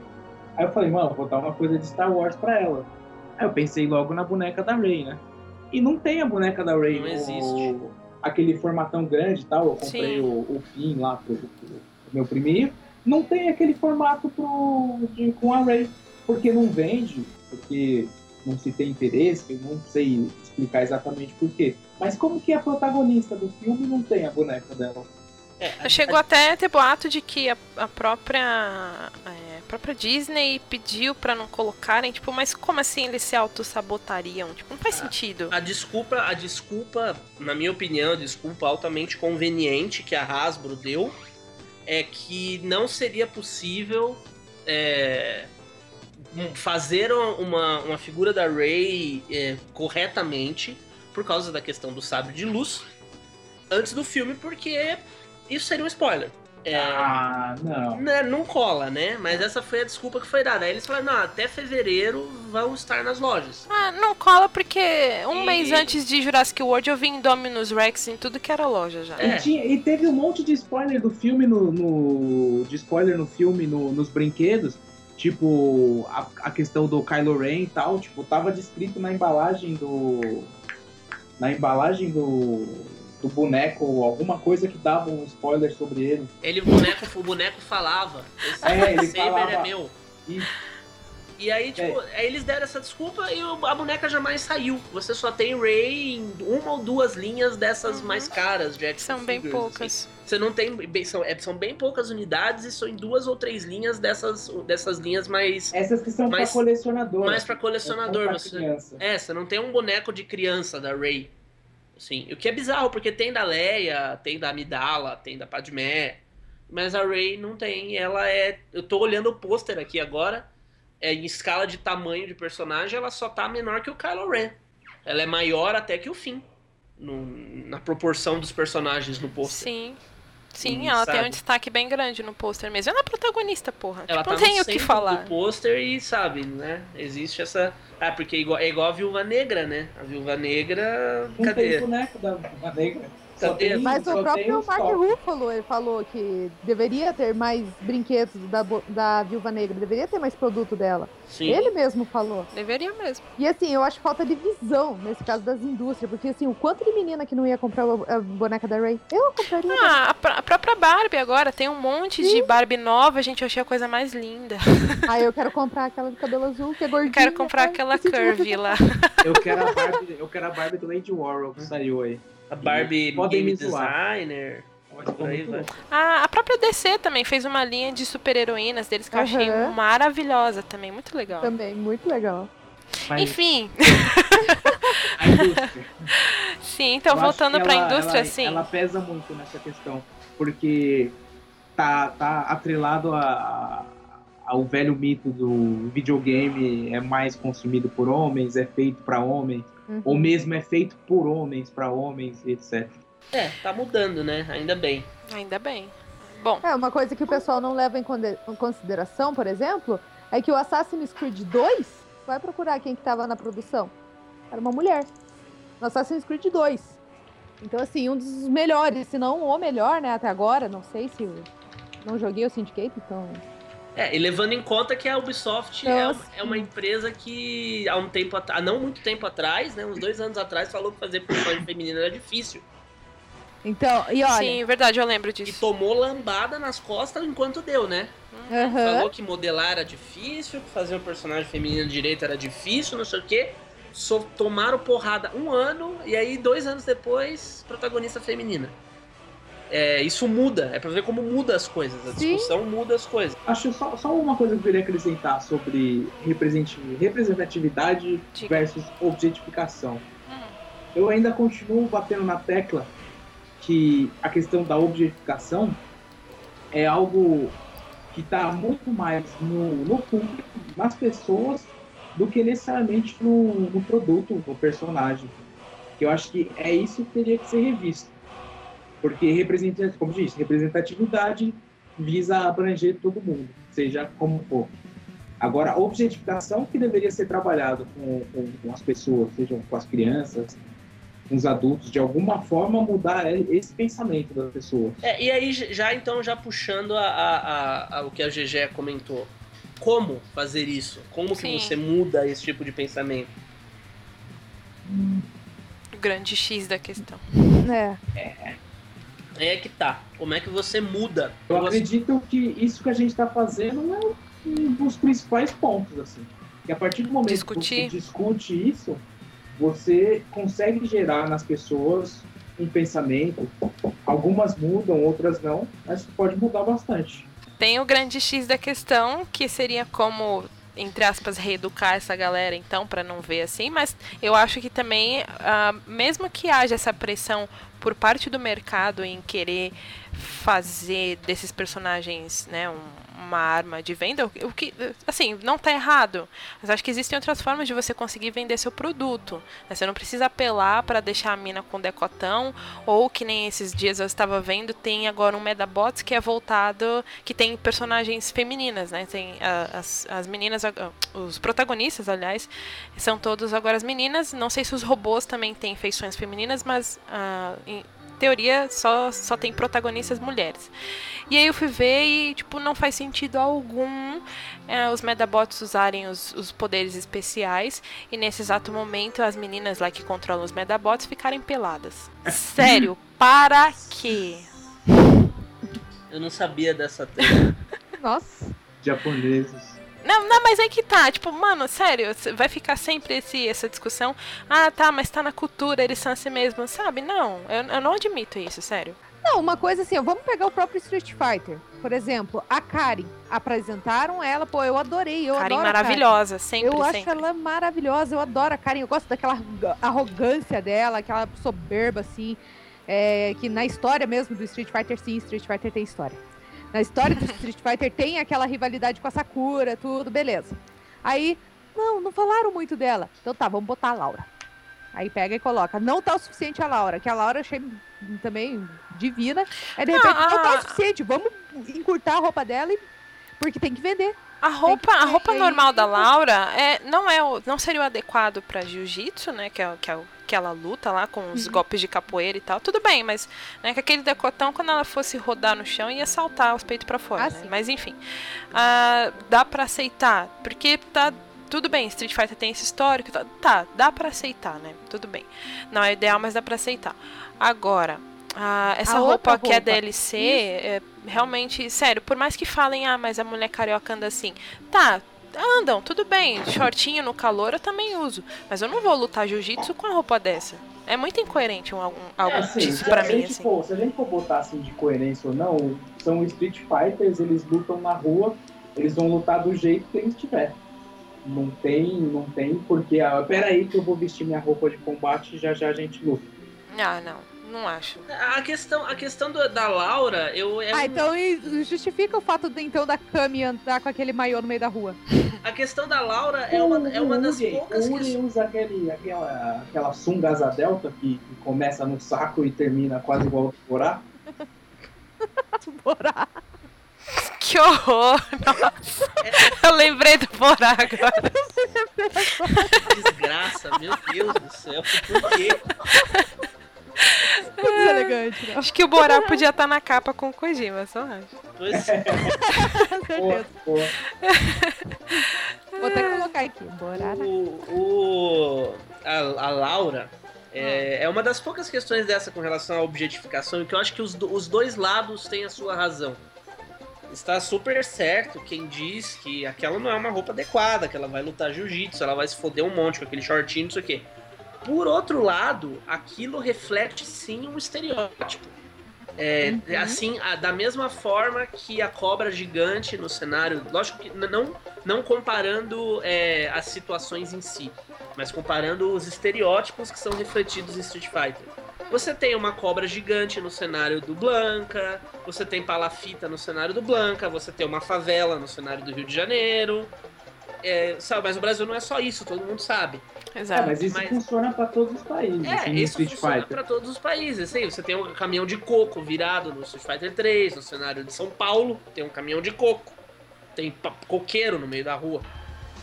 Aí eu falei, mano, vou dar uma coisa de Star Wars pra ela. Aí eu pensei logo na boneca da Rey, né? E não tem a boneca da Rey.
Não existe.
aquele formatão grande e tal. Eu comprei o, o Finn lá pro, pro, pro, meu priminho. Não tem aquele formato pro, de, com a Rey. Porque não vende, porque não se tem interesse, não sei explicar exatamente por quê. Mas como que a protagonista do filme não tem a boneca dela?
É, Chegou a... até a ter boato de que a, a própria é, a própria Disney pediu para não colocarem, tipo, mas como assim eles se auto-sabotariam? Tipo, não faz a, sentido.
A desculpa, a desculpa, na minha opinião, a desculpa altamente conveniente que a Hasbro deu é que não seria possível é, fazer uma, uma figura da Rey é, corretamente por causa da questão do sabre de luz antes do filme, porque isso seria um spoiler.
É, ah, não.
Né, não cola, né? Mas essa foi a desculpa que foi dada. Aí eles falaram, não, até fevereiro vão estar nas lojas.
Ah, não cola porque um e... mês antes de Jurassic World eu vi em Dominus Rex em tudo que era loja já.
É. E, tinha, e, teve um monte de spoiler do filme no. no de spoiler no filme, no, nos brinquedos. Tipo, a, a questão do Kylo Ren e tal, tipo, tava descrito na embalagem do. Na embalagem do. Do boneco, alguma coisa que dava um spoiler sobre ele.
Ele, o boneco, o boneco falava. Esse
é, ele Saber falava,
é meu. Isso. E aí, tipo, é. aí eles deram essa desculpa e a boneca jamais saiu. Você só tem Ray em uma ou duas linhas dessas uhum. mais caras de
São bem figures, poucas.
Assim. Você não tem. São, é, são bem poucas unidades e são em duas ou três linhas dessas, dessas linhas mais.
Essas que são mais, pra colecionador.
Mais pra colecionador. Pra você, é, você não tem um boneco de criança da Ray. Assim, o que é bizarro, porque tem da Leia, tem da Amidala, tem da Padmé. Mas a Ray não tem. Ela é. Eu tô olhando o pôster aqui agora é, em escala de tamanho de personagem, ela só tá menor que o Kylo Ren. Ela é maior até que o Finn. No, na proporção dos personagens no pôster.
Sim. Sim, ela sabe? tem um destaque bem grande no pôster mesmo. Ela é protagonista, porra.
Ela
tipo,
tá
não tem o que falar.
no pôster e, sabe, né? Existe essa. Ah, porque é igual, é igual a Viúva Negra, né? A Viúva Negra.
Não cadê? tem boneco da Viúva Negra.
Tem, Mas o próprio Mark Ruffalo ele falou que deveria ter mais brinquedos da, da Viúva Negra, deveria ter mais produto dela. Sim. Ele mesmo falou.
Deveria mesmo.
E assim, eu acho falta de visão nesse caso das indústrias, porque assim, o quanto de menina que não ia comprar a boneca da Ray? Eu compraria.
Ah, a, a, própria Barbie agora tem um monte Sim. de Barbie nova, gente, eu achei a coisa mais linda.
Ah, eu quero comprar aquela de cabelo azul, que é gordinha.
Quero comprar aquela curvy lá.
Eu quero a Barbie, eu quero a Barbie do Lady Warhol que saiu aí.
A Barbie Game Designer.
A, a própria DC também fez uma linha de super-heroínas deles que uhum. eu achei maravilhosa também, muito legal.
Também, muito legal.
Mas... Enfim. <laughs> sim, então eu voltando para a indústria,
ela,
sim.
Ela pesa muito nessa questão, porque tá, tá atrelado a, ao velho mito do videogame é mais consumido por homens, é feito para homens. Uhum. Ou mesmo é feito por homens, para homens, etc.
É, tá mudando, né? Ainda bem.
Ainda bem. Bom.
É, uma coisa que o pessoal não leva em consideração, por exemplo, é que o Assassin's Creed 2, vai procurar quem que tava na produção. Era uma mulher. No Assassin's Creed 2. Então, assim, um dos melhores, se não o melhor, né, até agora. Não sei se. Não joguei o Syndicate, então.
É, e levando em conta que a Ubisoft é, é uma empresa que há um tempo atrás, há não muito tempo atrás, né, uns dois anos atrás, falou que fazer personagem <laughs> feminina era difícil.
Então, e olha.
Sim, verdade, eu lembro
E
disso.
tomou lambada nas costas enquanto deu, né?
aham.
Falou que modelar era difícil, que fazer um personagem feminino direito era difícil, não sei o quê. Só tomaram porrada um ano e aí dois anos depois, protagonista feminina. É, isso muda, é pra ver como muda as coisas. A
Sim.
discussão muda as coisas.
Acho só, só uma coisa que eu queria acrescentar sobre representatividade
Diga.
versus objetificação.
Hum.
Eu ainda continuo batendo na tecla que a questão da objetificação é algo que está muito mais no, no público, nas pessoas, do que necessariamente no, no produto, no personagem. Que eu acho que é isso que teria que ser revisto. Porque, representa, como disse, representatividade visa abranger todo mundo, seja como for. Agora, a objetificação que deveria ser trabalhado com, com, com as pessoas, sejam com as crianças, com os adultos, de alguma forma mudar esse pensamento das pessoas.
É, e aí, já então, já puxando a, a- a- a- o que a GG comentou. Como fazer isso? Como
Sim.
que você muda esse tipo de pensamento?
O grande X da questão.
É.
Aí é que tá. Como é que você muda?
Eu
Você-
acredito que isso que a gente está fazendo é um dos principais pontos, assim. Que a partir do momento
Discutir.
que você discute isso, você consegue gerar nas pessoas um pensamento. Algumas mudam, outras não, mas pode mudar bastante.
Tem o grande X da questão, que seria como, entre aspas, reeducar essa galera, então, pra não ver assim, mas eu acho que também, ah, mesmo que haja essa pressão por parte do mercado em querer fazer desses personagens, né, um- uma arma de venda, o que- assim, não tá errado, mas acho que existem outras formas de você conseguir vender seu produto. né? Você não precisa apelar pra deixar a mina com decotão, ou que nem esses dias eu estava vendo, tem agora um Medabots que é voltado, que tem personagens femininas, né? Tem as, as meninas, os protagonistas, aliás, são todos agora as meninas. Não sei se os robôs também têm feições femininas, mas ah, teoria só, só tem protagonistas mulheres. E aí eu fui ver e, tipo, não faz sentido algum eh, os Medabots usarem os, os poderes especiais e nesse exato momento as meninas lá que controlam os Medabots ficarem peladas. Sério, <laughs> para quê?
Eu não sabia dessa treta.
Nossa.
Japoneses.
Não, não, mas aí que tá, tipo, mano, sério, vai ficar sempre esse, essa discussão. Ah, tá, mas tá na cultura, eles são assim mesmo, sabe? Não, eu, eu não admito isso, sério.
Não, uma coisa assim, ó, vamos pegar o próprio Street Fighter. Por exemplo, a Karen. Apresentaram ela, pô, eu adorei. Eu
Karen
adoro
maravilhosa, sempre,
Eu acho
sempre.
ela maravilhosa, eu adoro a Karen, eu gosto daquela arrogância dela, aquela soberba, assim, é, que na história mesmo do Street Fighter, sim, Street Fighter tem história. Na história do Street Fighter tem aquela rivalidade com a Sakura, tudo, beleza. Aí, não, não falaram muito dela. Então tá, vamos botar a Laura. Aí pega e coloca. Não tá o suficiente a Laura, que a Laura eu achei também divina. Aí de
Não,
repente, não, tá
a-
o suficiente, vamos encurtar a roupa dela, e... porque tem que vender.
A roupa, a roupa normal da Laura é, não, é o, não seria o adequado pra jiu-jitsu, né? Que, é, que, é, o- que ela luta lá com os golpes de capoeira e tal. Tudo bem, mas né, com aquele decotão, quando ela fosse rodar no chão, ia saltar os peitos pra fora.
Ah,
né? Mas enfim, ah, dá pra aceitar. Porque tá. Tudo bem, Street Fighter tem esse histórico. Tá, tá, dá pra aceitar, né? Tudo bem. Não é ideal, mas dá pra aceitar. Agora, ah, essa roupa,
outra
que é
roupa.
DLC, é, realmente, sério, por mais que falem, ah, mas a mulher carioca anda assim. Tá, andam, tudo bem. Shortinho no calor eu também uso. Mas eu não vou lutar jiu-jitsu com a roupa dessa. É muito incoerente um, algum, algo
É, assim,
disso
se,
pra mim, assim.
for, se a gente for botar assim de coerência ou não, são Street Fighters, eles lutam na rua, eles vão lutar do jeito que eles tiverem. Não tem, não tem porque, ah, peraí que eu vou vestir minha roupa de combate e já já a gente luta.
Ah, não, não acho.
A questão, a questão do- da Laura, eu. é
Ah,
um-
então justifica o fato de, então da Kami andar com aquele maiô no meio da rua.
A questão da Laura é uma, é uma das
Uri,
poucas
o Uri
que.
usa aquele, aquela, aquela sunga asa delta que, que começa no saco e termina quase igual ao Borá. <laughs>
Bora.
Que horror! Nossa. Eu lembrei do Borá agora. <laughs>
Desgraça, meu Deus do céu. Por quê?
Muito deselegante, não.
Acho que o Borá <laughs> podia estar na capa com o Kojima, só acho.
Pois é.
Certeza. <laughs>
pô.
Vou até colocar aqui. Bora.
O, o- a, a Laura é, é uma das poucas questões dessa com relação à objetificação que eu acho que os, os dois lados têm a sua razão. Está super certo quem diz que aquela não é uma roupa adequada, que ela vai lutar jiu-jitsu, ela vai se foder um monte com aquele shortinho, não sei o quê. Por outro lado, aquilo reflete sim um estereótipo. É,
Uhum.
Assim, a- da mesma forma que a cobra gigante no cenário, lógico que não, não comparando é, as situações em si, mas comparando os estereótipos que são refletidos em Street Fighter. Você tem uma cobra gigante no cenário do Blanca, você tem palafita no cenário do Blanca, você tem uma favela no cenário do Rio de Janeiro. É, sabe, mas o Brasil não é só isso, todo mundo sabe.
É,
Exato.
mas isso
Mas-
funciona pra todos os países,
É,
assim,
isso funciona pra todos os países. Assim, você tem um caminhão de coco virado no Street Fighter 3, no cenário de São Paulo, tem um caminhão de coco. Tem coqueiro no meio da rua.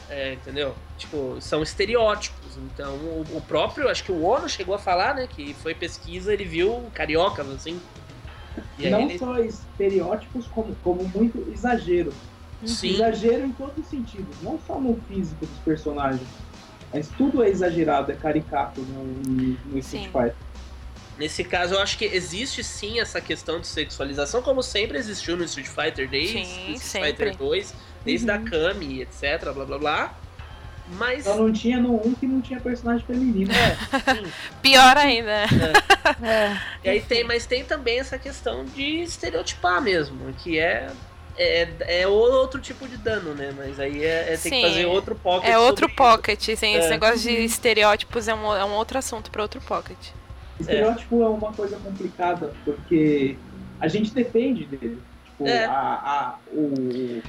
É, entendeu? Tipo, são estereótipos. Então, o, o próprio, acho que o Ono chegou a falar, né? Que foi pesquisa, ele viu cariocas, assim. E
não
ele-
só estereótipos, como, como muito exagero.
Sim,
Exagero em todos os sentidos, não só no físico dos personagens. Mas tudo é exagerado, é caricato no, no Street
Sim.
Fighter.
nesse caso eu acho que existe sim essa questão de sexualização, como sempre existiu no Street Fighter desde
Sim,
Street
sempre.
Fighter 2, desde
Uhum.
a Kami, etc, blá blá blá. Mas
Só não tinha no 1 que não tinha personagem feminino.
É. <laughs>
Pior ainda.
É.
E aí tem, mas tem também essa questão de estereotipar mesmo, que é é, é outro tipo de dano, né? Mas aí é, é tem
Sim.
que fazer outro pocket.
É outro pocket, assim, esse
É.
negócio de estereótipos é um, é um outro assunto para outro pocket.
Estereótipo é. uma coisa complicada, porque a gente depende dele. Tipo,
É.
a, a, o,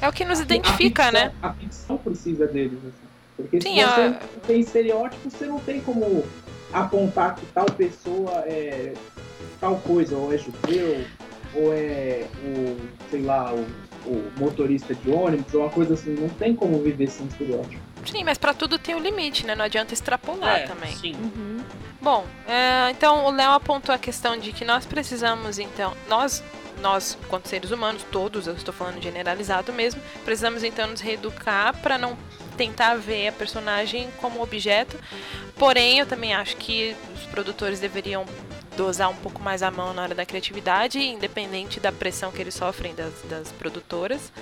É o que nos
a
identifica,
ficção-
né?
A ficção precisa deles, assim. Porque
Sim,
se você
a-
não tem estereótipo, você não tem como apontar que tal pessoa é tal coisa, ou é judeu, ou é o, sei lá, o, o motorista de ônibus, ou uma coisa assim. Não tem como viver sem estereótipo.
Sim, mas pra tudo tem um limite, né? Não adianta extrapolar
É,
também.
Sim.
Uhum.
Bom, é, então o Léo apontou a questão de que nós precisamos, então, nós, nós, enquanto seres humanos, todos, eu estou falando generalizado mesmo, precisamos então nos reeducar para não tentar ver a personagem como objeto. Porém, eu também acho que os produtores deveriam dosar um pouco mais a mão na hora da criatividade, independente da pressão que eles sofrem das, das produtoras.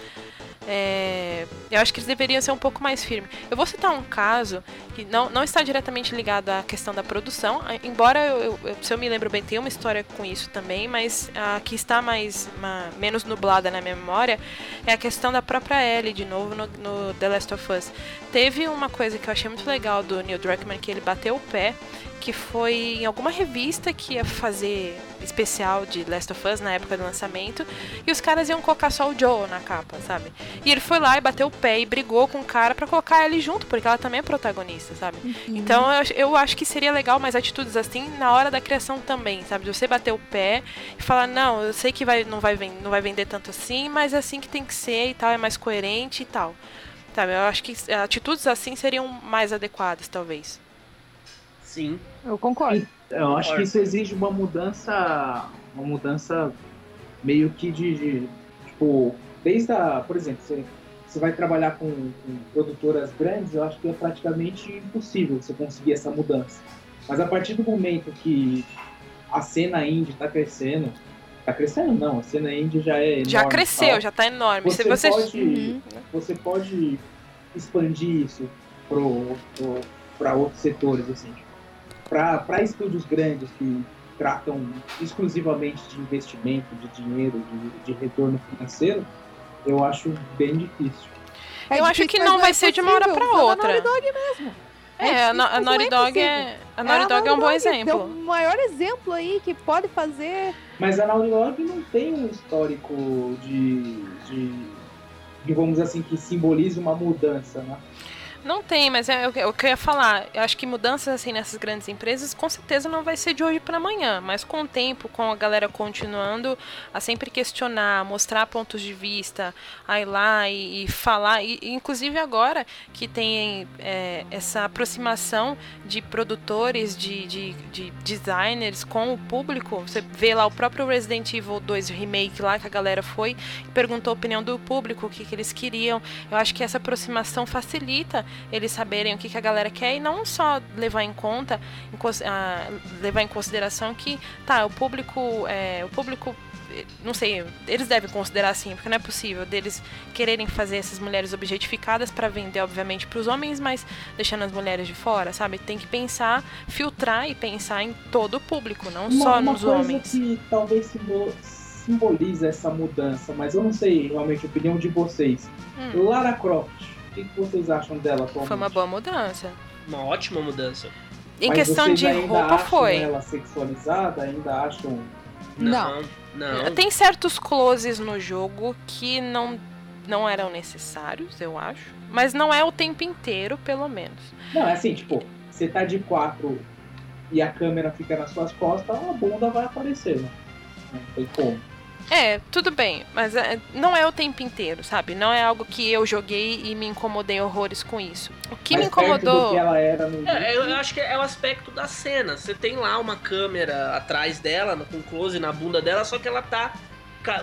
É, eu acho que eles deveriam ser um pouco mais firmes. Eu vou citar um caso que não, não está diretamente ligado à questão da produção, embora eu, eu- se eu me lembro bem, tem uma história com isso também, mas a que está mais ma- menos nublada na minha memória é a questão da própria Ellie, de novo, no, no The Last of Us. Teve uma coisa que eu achei muito legal do Neil Druckmann, que ele bateu o pé, que foi em alguma revista que ia fazer especial de Last of Us na época do lançamento, e os caras iam colocar só o Joel na capa, sabe? E ele foi lá e bateu o pé e brigou com o cara pra colocar ele junto, porque ela também é protagonista, sabe? Então eu, eu acho que seria legal mais atitudes assim na hora da criação também, sabe? De você bater o pé e falar, não, eu sei que vai, não, vai, não vai vender tanto assim, mas é assim que tem que ser e tal, é mais coerente e tal. Sabe? Eu acho que atitudes assim seriam mais adequadas, talvez.
Sim.
Eu concordo.
Eu acho
Concordo.
que isso exige uma mudança, uma mudança meio que de, de, tipo, desde a, por exemplo, você, você vai trabalhar com, com produtoras grandes, eu acho que é praticamente impossível você conseguir essa mudança. Mas a partir do momento que a cena indie está crescendo, tá crescendo não, a cena indie já é enorme,
Já cresceu,
tal,
já tá enorme.
Você,
você...
pode,
Uhum.
você pode expandir isso para outros setores, assim. Para estúdios grandes que tratam exclusivamente de investimento, de dinheiro, de, de retorno financeiro, eu acho bem difícil.
É
Eu acho
difícil,
que
mas
não vai
é
ser de uma hora
possível,
pra
usando a
outra.
Naughty Dog mesmo.
É, a, Na- a Naughty Dog é. A
É
Naughty Dog é um bom
Dog,
exemplo.
É o maior exemplo aí que pode fazer.
Mas a Naughty Dog não tem um histórico de, de, de, vamos dizer assim, que simbolize uma mudança, né?
Não tem, mas é o que eu ia falar. Eu acho que mudanças assim nessas grandes empresas com certeza não vai ser de hoje para amanhã, mas com o tempo, com a galera continuando a sempre questionar, mostrar pontos de vista, a ir lá e, e falar, e, inclusive agora que tem é, essa aproximação de produtores, de, de, de, designers com o público, você vê lá o próprio Resident Evil 2 Remake lá que a galera foi e perguntou a opinião do público, o que, que eles queriam. Eu acho que essa aproximação facilita eles saberem o que, que a galera quer e não só levar em conta, em, uh, levar em consideração que, tá, o público, é, o público não sei, eles devem considerar assim, porque não é possível deles quererem fazer essas mulheres objetificadas para vender, obviamente, para os homens, mas deixando as mulheres de fora, sabe? Tem que pensar, filtrar e pensar em todo o público, não
uma,
só
uma
nos
coisa
homens.
que talvez simboliza essa mudança, mas eu não sei realmente a opinião de vocês. Hum. Lara Croft o que, vocês acham dela atualmente?
Foi uma boa mudança.
Uma ótima mudança.
Em Mas questão de roupa, foi.
ela sexualizada? Ainda acham.
Não. não.
Tem certos closes no jogo que não, não eram necessários, eu acho. Mas não é o tempo inteiro, pelo menos.
Não, é assim, tipo, você tá de quatro e a câmera fica nas suas costas, a bunda vai aparecer, né? Não tem como.
É, tudo bem, mas é, não é o tempo inteiro, sabe? Não é algo que eu joguei e me incomodei horrores com isso. O que
mas
me incomodou.
que ela era no
é, eu acho que é o aspecto da cena. Você tem lá uma câmera atrás dela, com close na bunda dela, só que ela tá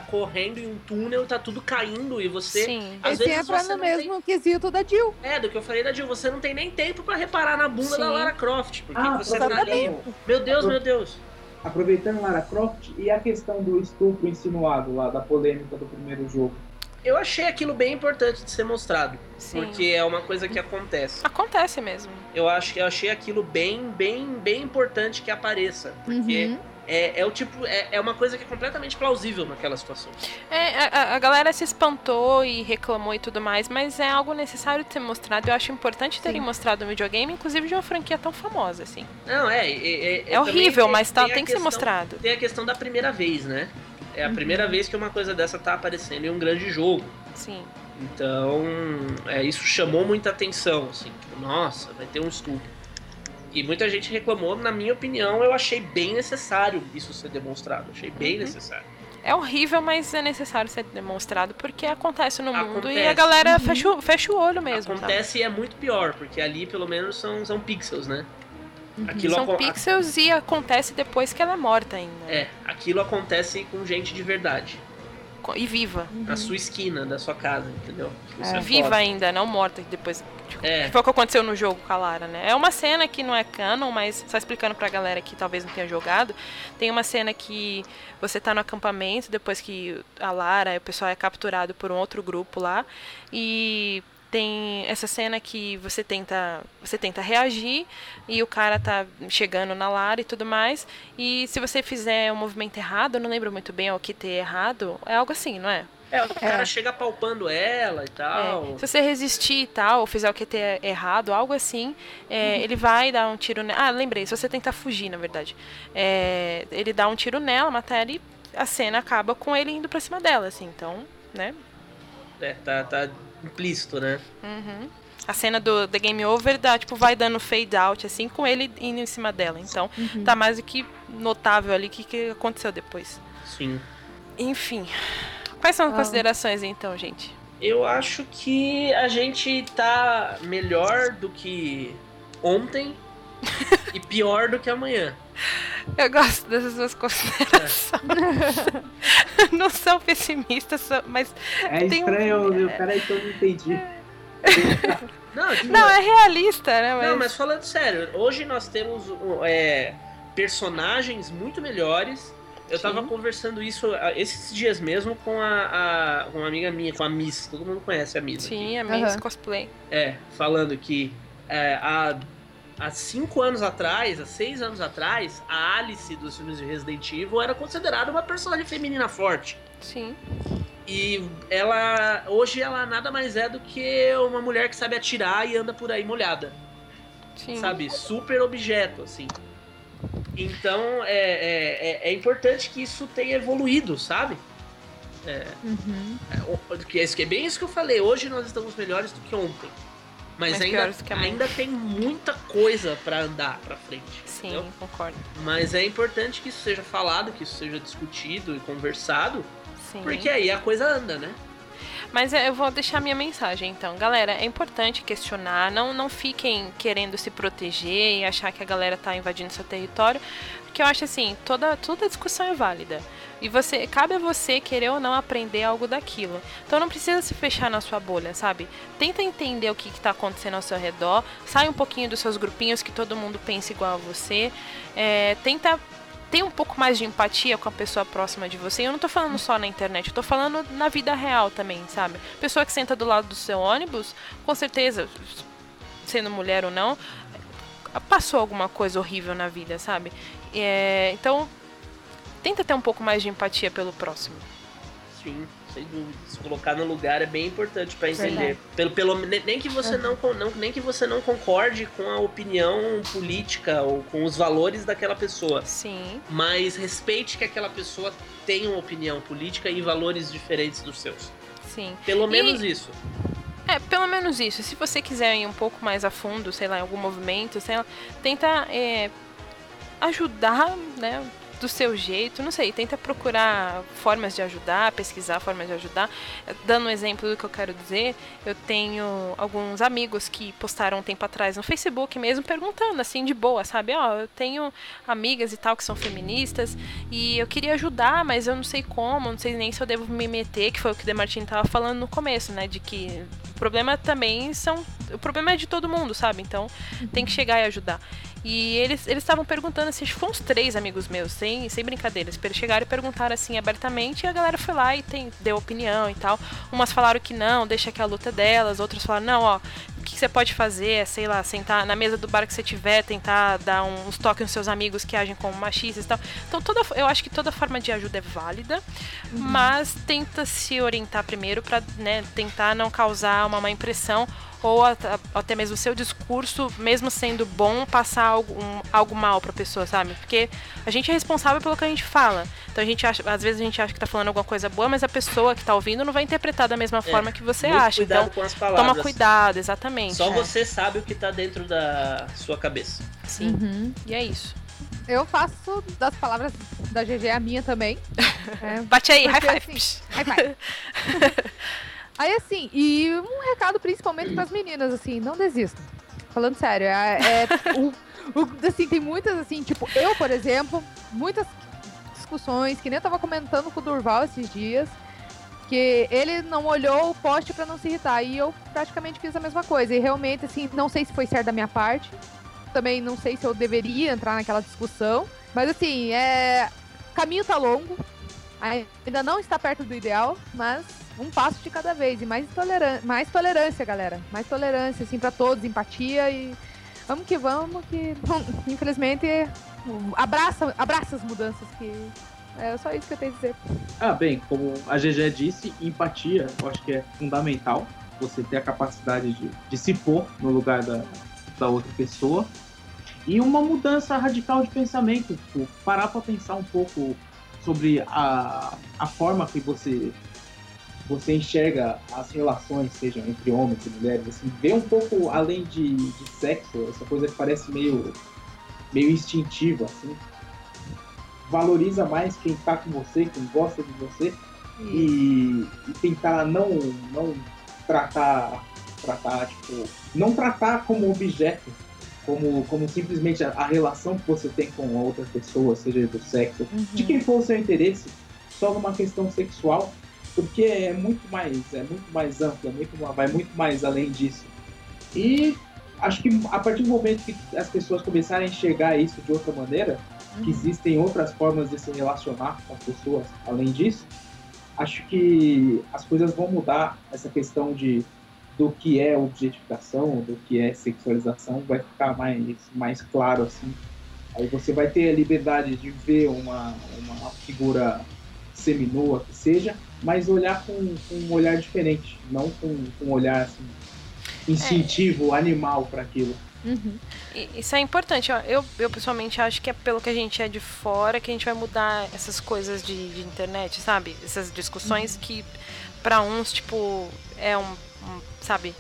correndo em um túnel, tá tudo caindo e você.
Sim.
Às Esse vezes entra no mesmo tem... quesito da Jill.
É, do que eu falei da Jill. Você não tem nem tempo para reparar na bunda Sim. da Lara Croft. Porque
ah,
você tá ali. Meu Deus, meu Deus
aproveitando Lara Croft e a questão do estupro insinuado lá, da polêmica do primeiro jogo.
Eu achei aquilo bem importante de ser mostrado.
Sim.
Porque é uma coisa que acontece.
Acontece mesmo.
Eu acho que eu achei aquilo bem, bem, bem importante que apareça. Porque uhum é, é o tipo. É, é uma coisa que é completamente plausível naquela situação.
É, a, a, galera se espantou e reclamou e tudo mais, mas é algo necessário de ser mostrado. Eu acho importante terem Sim. mostrado no videogame, inclusive de uma franquia tão famosa, assim.
Não, é. É,
é, é horrível, mas tá, tem, tem que questão, ser mostrado.
Tem a questão da primeira vez, né? É a uhum. primeira vez que uma coisa dessa tá aparecendo em um grande jogo.
Sim.
Então, é, isso chamou muita atenção, assim. Tipo, nossa, vai ter um estupro. E muita gente reclamou, na minha opinião, eu achei bem necessário isso ser demonstrado. Achei bem uhum. necessário.
É horrível, mas é necessário ser demonstrado porque acontece no acontece. mundo e a galera uhum. fecha, fecha o olho mesmo.
Acontece e é muito pior, porque ali pelo menos são, são pixels, né?
Uhum. Aquilo são pixels e acontece depois que ela é morta ainda.
É, aquilo acontece com gente de verdade
e viva.
Na sua esquina da sua casa, entendeu?
É, viva ainda, não morta depois. É. Foi o que aconteceu no jogo com a Lara, né? É uma cena que não é canon, mas só explicando pra galera que talvez não tenha jogado. Tem uma cena que você tá no acampamento, depois que a Lara e o pessoal é capturado por um outro grupo lá. E tem essa cena que você tenta você tenta reagir e o cara tá chegando na Lara e tudo mais e se você fizer um movimento errado eu não lembro muito bem o que ter errado é algo assim não é
é, o cara é. chega palpando ela e tal.
É. Se você resistir e tal, ou fizer o que ter errado, algo assim, é, uhum. ele vai dar um tiro nela. Ah, lembrei, se você tentar fugir, na verdade. É, ele dá um tiro nela, mata ela e a cena acaba com ele indo pra cima dela, assim, então, né?
É, tá, tá implícito, né?
Uhum. A cena do The Game Over dá, tipo, vai dando fade out, assim, com ele indo em cima dela. Então, uhum. tá mais do que notável ali o que, que aconteceu depois.
Sim.
Enfim. Quais são as ah. considerações, então, gente?
Eu acho que a gente tá melhor do que ontem <laughs> e pior do que amanhã.
Eu gosto dessas suas considerações. <laughs> não são pessimistas, mas.
É estranho, um... peraí que eu não entendi.
Não, tipo, não, é realista, né?
Mas... Não, mas falando sério, hoje nós temos é, personagens muito melhores. Eu Sim. tava conversando isso esses dias mesmo com a, a, com uma amiga minha, com a Miss. Todo mundo conhece a Miss.
Sim,
aqui.
a Miss uhum. Cosplay.
É, falando que é, a há cinco anos atrás, há seis anos atrás, a Alice dos filmes de Resident Evil era considerada uma personagem feminina forte.
Sim.
E ela. Hoje ela nada mais é do que uma mulher que sabe atirar e anda por aí molhada.
Sim.
Sabe? Super objeto, assim. Então é, é, é, é importante que isso tenha evoluído, sabe? É,
uhum.
é, que é bem isso que eu falei. Hoje nós estamos melhores do que ontem. Mas,
Mas
ainda, ainda tem muita coisa pra andar pra frente.
Sim,
entendeu?
concordo.
Mas é importante que isso seja falado, que isso seja discutido e conversado,
Sim.
porque aí a coisa anda, né?
Mas é, eu vou deixar minha mensagem então. Galera, é importante questionar, não, não fiquem querendo se proteger e achar que a galera tá invadindo seu território, porque eu acho assim, toda, toda discussão é válida. E você, cabe a você querer ou não aprender algo daquilo. Então não precisa se fechar na sua bolha, sabe? Tenta entender o que está acontecendo ao seu redor, sai um pouquinho dos seus grupinhos que todo mundo pensa igual a você. É, tenta ter um pouco mais de empatia com a pessoa próxima de você. Eu não tô falando só na internet, eu tô falando na vida real também, sabe? Pessoa que senta do lado do seu ônibus, com certeza, sendo mulher ou não, passou alguma coisa horrível na vida, sabe? É, então, tenta ter um pouco mais de empatia pelo próximo.
Sim, sem dúvida. Se colocar no lugar é bem importante pra entender. Pelo, pelo, ne- nem, que você não, con- não, nem que você não concorde com a opinião política ou com os valores daquela pessoa.
Sim,
Mas respeite que aquela pessoa tem uma opinião política e valores diferentes dos seus.
sim.
Pelo
E-
menos isso.
É, pelo menos isso. Se você quiser ir um pouco mais a fundo, sei lá, em algum movimento, sei lá, tenta é, ajudar, né? Do seu jeito, não sei, tenta procurar formas de ajudar, pesquisar formas de ajudar. Dando um exemplo do que eu quero dizer, eu tenho alguns amigos que postaram um tempo atrás no Facebook mesmo, perguntando assim, de boa, sabe? Ó, eu tenho amigas e tal que são feministas e eu queria ajudar, mas eu não sei como, não sei nem se eu devo me meter, que foi o que o Demartini tava falando no começo, né? De que o problema também são. O problema é de todo mundo, sabe? Então tem que chegar e ajudar. E eles estavam perguntando assim, acho que foram uns três amigos meus, sem, sem brincadeiras. Eles chegaram e perguntaram assim abertamente e a galera foi lá e tem, deu opinião e tal. Umas falaram que não, deixa que a luta é delas, outras falaram, não, ó, que você pode fazer é, sei lá, sentar na mesa do bar que você tiver, tentar dar uns toques nos seus amigos que agem como machistas e tal. Então toda, eu acho que toda forma de ajuda é válida, mas tenta se orientar primeiro para né, tentar não causar uma má impressão ou at- até mesmo o seu discurso, mesmo sendo bom, passar algo, um- algo mal pra pessoa, sabe? Porque a gente é responsável pelo que a gente fala. Então a gente acha, às vezes a gente acha que tá falando alguma coisa boa, mas a pessoa que tá ouvindo não vai interpretar da mesma forma que você
É,
acha. Então
palavras.
toma cuidado, exatamente.
Só
é.
você sabe o que tá dentro da sua cabeça.
Sim.
Uhum.
E é isso.
Eu faço das palavras da GG a minha também. <laughs> É,
Bate aí,
Porque,
high five.
assim, high five. <laughs> Aí assim, e um recado principalmente para as meninas, assim, não desistam. Falando sério, é, é o, o- assim, tem muitas assim, tipo, eu, por exemplo, muitas discussões, que nem eu tava comentando com o Durval esses dias, que ele não olhou o poste para não se irritar, e eu praticamente fiz a mesma coisa. E realmente, assim, não sei se foi certo da minha parte, também não sei se eu deveria entrar naquela discussão, mas assim, é caminho tá longo, ainda não está perto do ideal, mas um passo de cada vez. E mais, toleran mais tolerância, galera. Mais tolerância, assim, para todos, empatia e vamos que vamos, que infelizmente abraça, abraça as mudanças que é só isso que eu tenho a dizer.
Ah, bem, como a GG disse, empatia eu acho que é fundamental. Você ter a capacidade de, de se pôr no lugar da, da outra pessoa. E uma mudança radical de pensamento. Tipo, parar para pensar um pouco sobre a, a forma que você, você enxerga as relações, sejam entre homens e mulheres. Assim, ver um pouco além de, de sexo, essa coisa que parece meio, meio instintiva. Assim. Valoriza mais quem tá com você, quem gosta de você e, e tentar não, não tratar, tratar, tipo, não tratar como objeto, como, como simplesmente a, a relação que você tem com outra pessoa, seja do sexo, de quem for o seu interesse, só numa questão sexual, porque é muito mais, é muito mais ampla, muito, ma- vai muito mais além disso. E acho que a partir do momento que as pessoas começarem a enxergar isso de outra maneira, que existem outras formas de se relacionar com as pessoas além disso, acho que as coisas vão mudar. Essa questão de do que é objetificação, do que é sexualização, vai ficar mais, mais claro assim. Aí você vai ter a liberdade de ver uma, uma figura seminua que seja, mas olhar com, com um olhar diferente, não com, com um olhar assim, instintivo, animal para aquilo.
Uhum.
E Isso é importante, ó. Eu, eu pessoalmente acho que é pelo que a gente é de fora que a gente vai mudar essas coisas de, de internet, sabe? Essas discussões que pra uns, tipo, é um, um, sabe,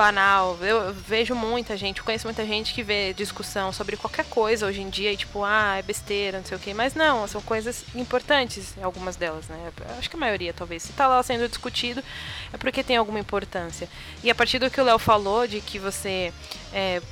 banal. Eu vejo muita gente, conheço muita gente que vê discussão sobre qualquer coisa hoje em dia e tipo, ah, é besteira, não sei o quê. Mas não, são coisas importantes, algumas delas, né? Acho que a maioria, talvez. Se tá lá sendo discutido, é porque tem alguma importância. E a partir do que o Léo falou, de que você. É,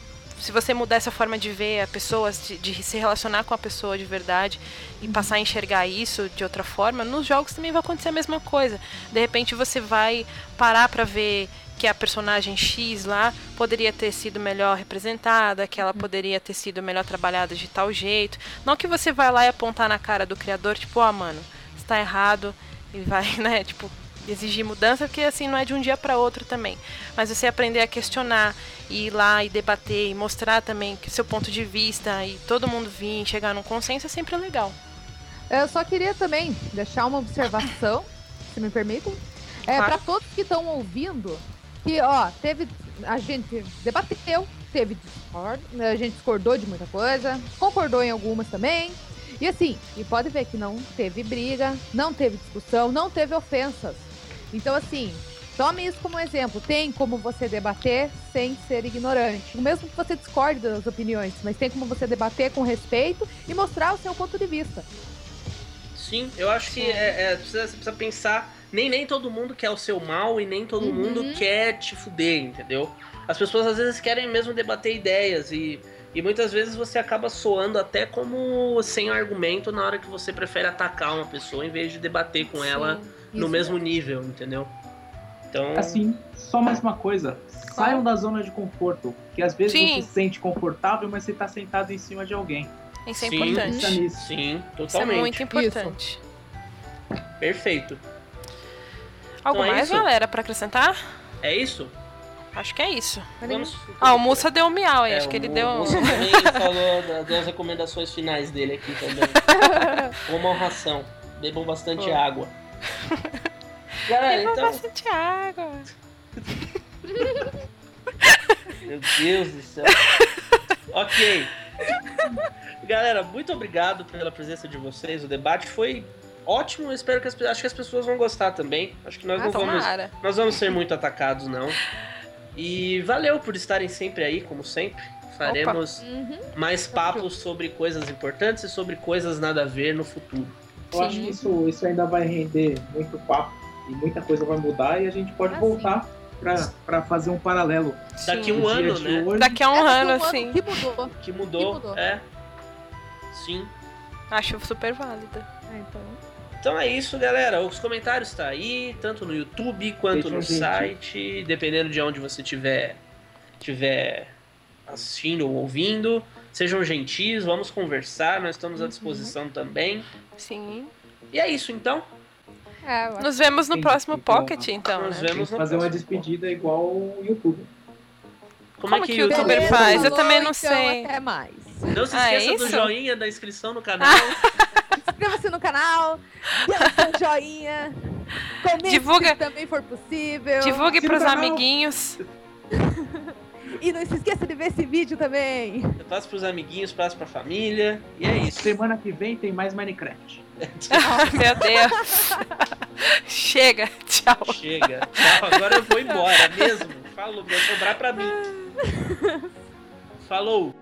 se você mudar essa forma de ver a pessoa, de, de, se relacionar com a pessoa de verdade e passar a enxergar isso de outra forma, nos jogos também vai acontecer a mesma coisa. De repente você vai parar para ver que a personagem X lá poderia ter sido melhor representada, que ela poderia ter sido melhor trabalhada de tal jeito. Não que você vai lá e apontar na cara do criador, tipo, ó, oh, mano, está errado e vai, <laughs> né, tipo, exigir mudança, porque assim não é de um dia para outro também. Mas você aprender a questionar, e ir lá e debater e mostrar também que seu ponto de vista e todo mundo vir chegar num consenso é sempre legal.
Eu só queria também deixar uma observação, se me permitem, é, claro. para todos que estão ouvindo, que, ó, teve. A gente debateu, teve discord, a gente discordou de muita coisa, concordou em algumas também. E assim, e pode ver que não teve briga, não teve discussão, não teve ofensas. Então, assim, tome isso como exemplo. Tem como você debater sem ser ignorante. Mesmo que você discorde das opiniões, mas tem como você debater com respeito e mostrar o seu ponto de vista.
Sim, eu acho que é, é, precisa, você precisa pensar. Nem, nem todo mundo quer o seu mal e nem todo uhum. mundo quer te fuder, entendeu? As pessoas às vezes querem mesmo debater ideias e, e muitas vezes você acaba soando até como sem argumento na hora que você prefere atacar uma pessoa em vez de debater com Sim, ela no mesmo é. nível, entendeu?
Então. Assim, só mais uma coisa. Saiam da zona de conforto. Que às vezes Sim. você se sente confortável, mas você tá sentado em cima de alguém.
Isso é sim, importante.
Sim, totalmente.
Isso é muito importante.
Isso. Perfeito.
Algo então é mais, isso? galera, para acrescentar?
É isso?
Acho que é isso. Vamos... Ah, o Mussa deu um miau aí, é, acho que ele deu. O
Mussa <laughs> também falou das recomendações finais dele aqui também. <laughs> Comam ração, bebam bastante Pô. água.
Galera, bebam então... bastante água.
Meu Deus do céu. ok. <laughs> Galera, muito obrigado pela presença de vocês. O debate foi ótimo. Eu espero que as, acho que as pessoas vão gostar também. Acho que nós ah, não vamos, nós vamos ser muito atacados não. E valeu por estarem sempre aí, como sempre. Faremos uhum. mais papos sobre coisas importantes e sobre coisas nada a ver no futuro.
Eu Sim. acho que isso, isso ainda vai render muito papo e muita coisa vai mudar e a gente pode ah, voltar para fazer um paralelo.
Daqui um ano, né?
Hoje. Daqui a um é, ano, assim.
Que mudou.
Que mudou, que mudou. é. Sim.
Acho super válida.
É, então.
Então é isso, galera. Os comentários tá aí, tanto no YouTube quanto no gente. site, dependendo de onde você tiver tiver assistindo ou ouvindo. Sejam gentis, vamos conversar, nós estamos à uhum. disposição uhum. também.
Sim.
E é isso então.
É, Nos vemos no Sim, próximo Pocket, então.
Nos
né?
vemos no
fazer uma despedida igual o YouTube.
Como, é Como é que o youtuber Beleza, faz? Eu também não então, sei.
Até mais.
Não se ah, esqueça é do joinha, da inscrição no canal. <laughs>
Inscreva-se no canal, dê um joinha, comente Divulga... se também for possível.
Divulgue para os amiguinhos. <laughs>
E não se esqueça de ver esse vídeo também.
Passa pros amiguinhos, passa pra família. E é isso.
Semana que vem tem mais Minecraft. <laughs>
Meu Deus. Chega, tchau.
Chega. Tchau, agora eu vou embora mesmo. Falou, vai sobrar pra mim. Falou.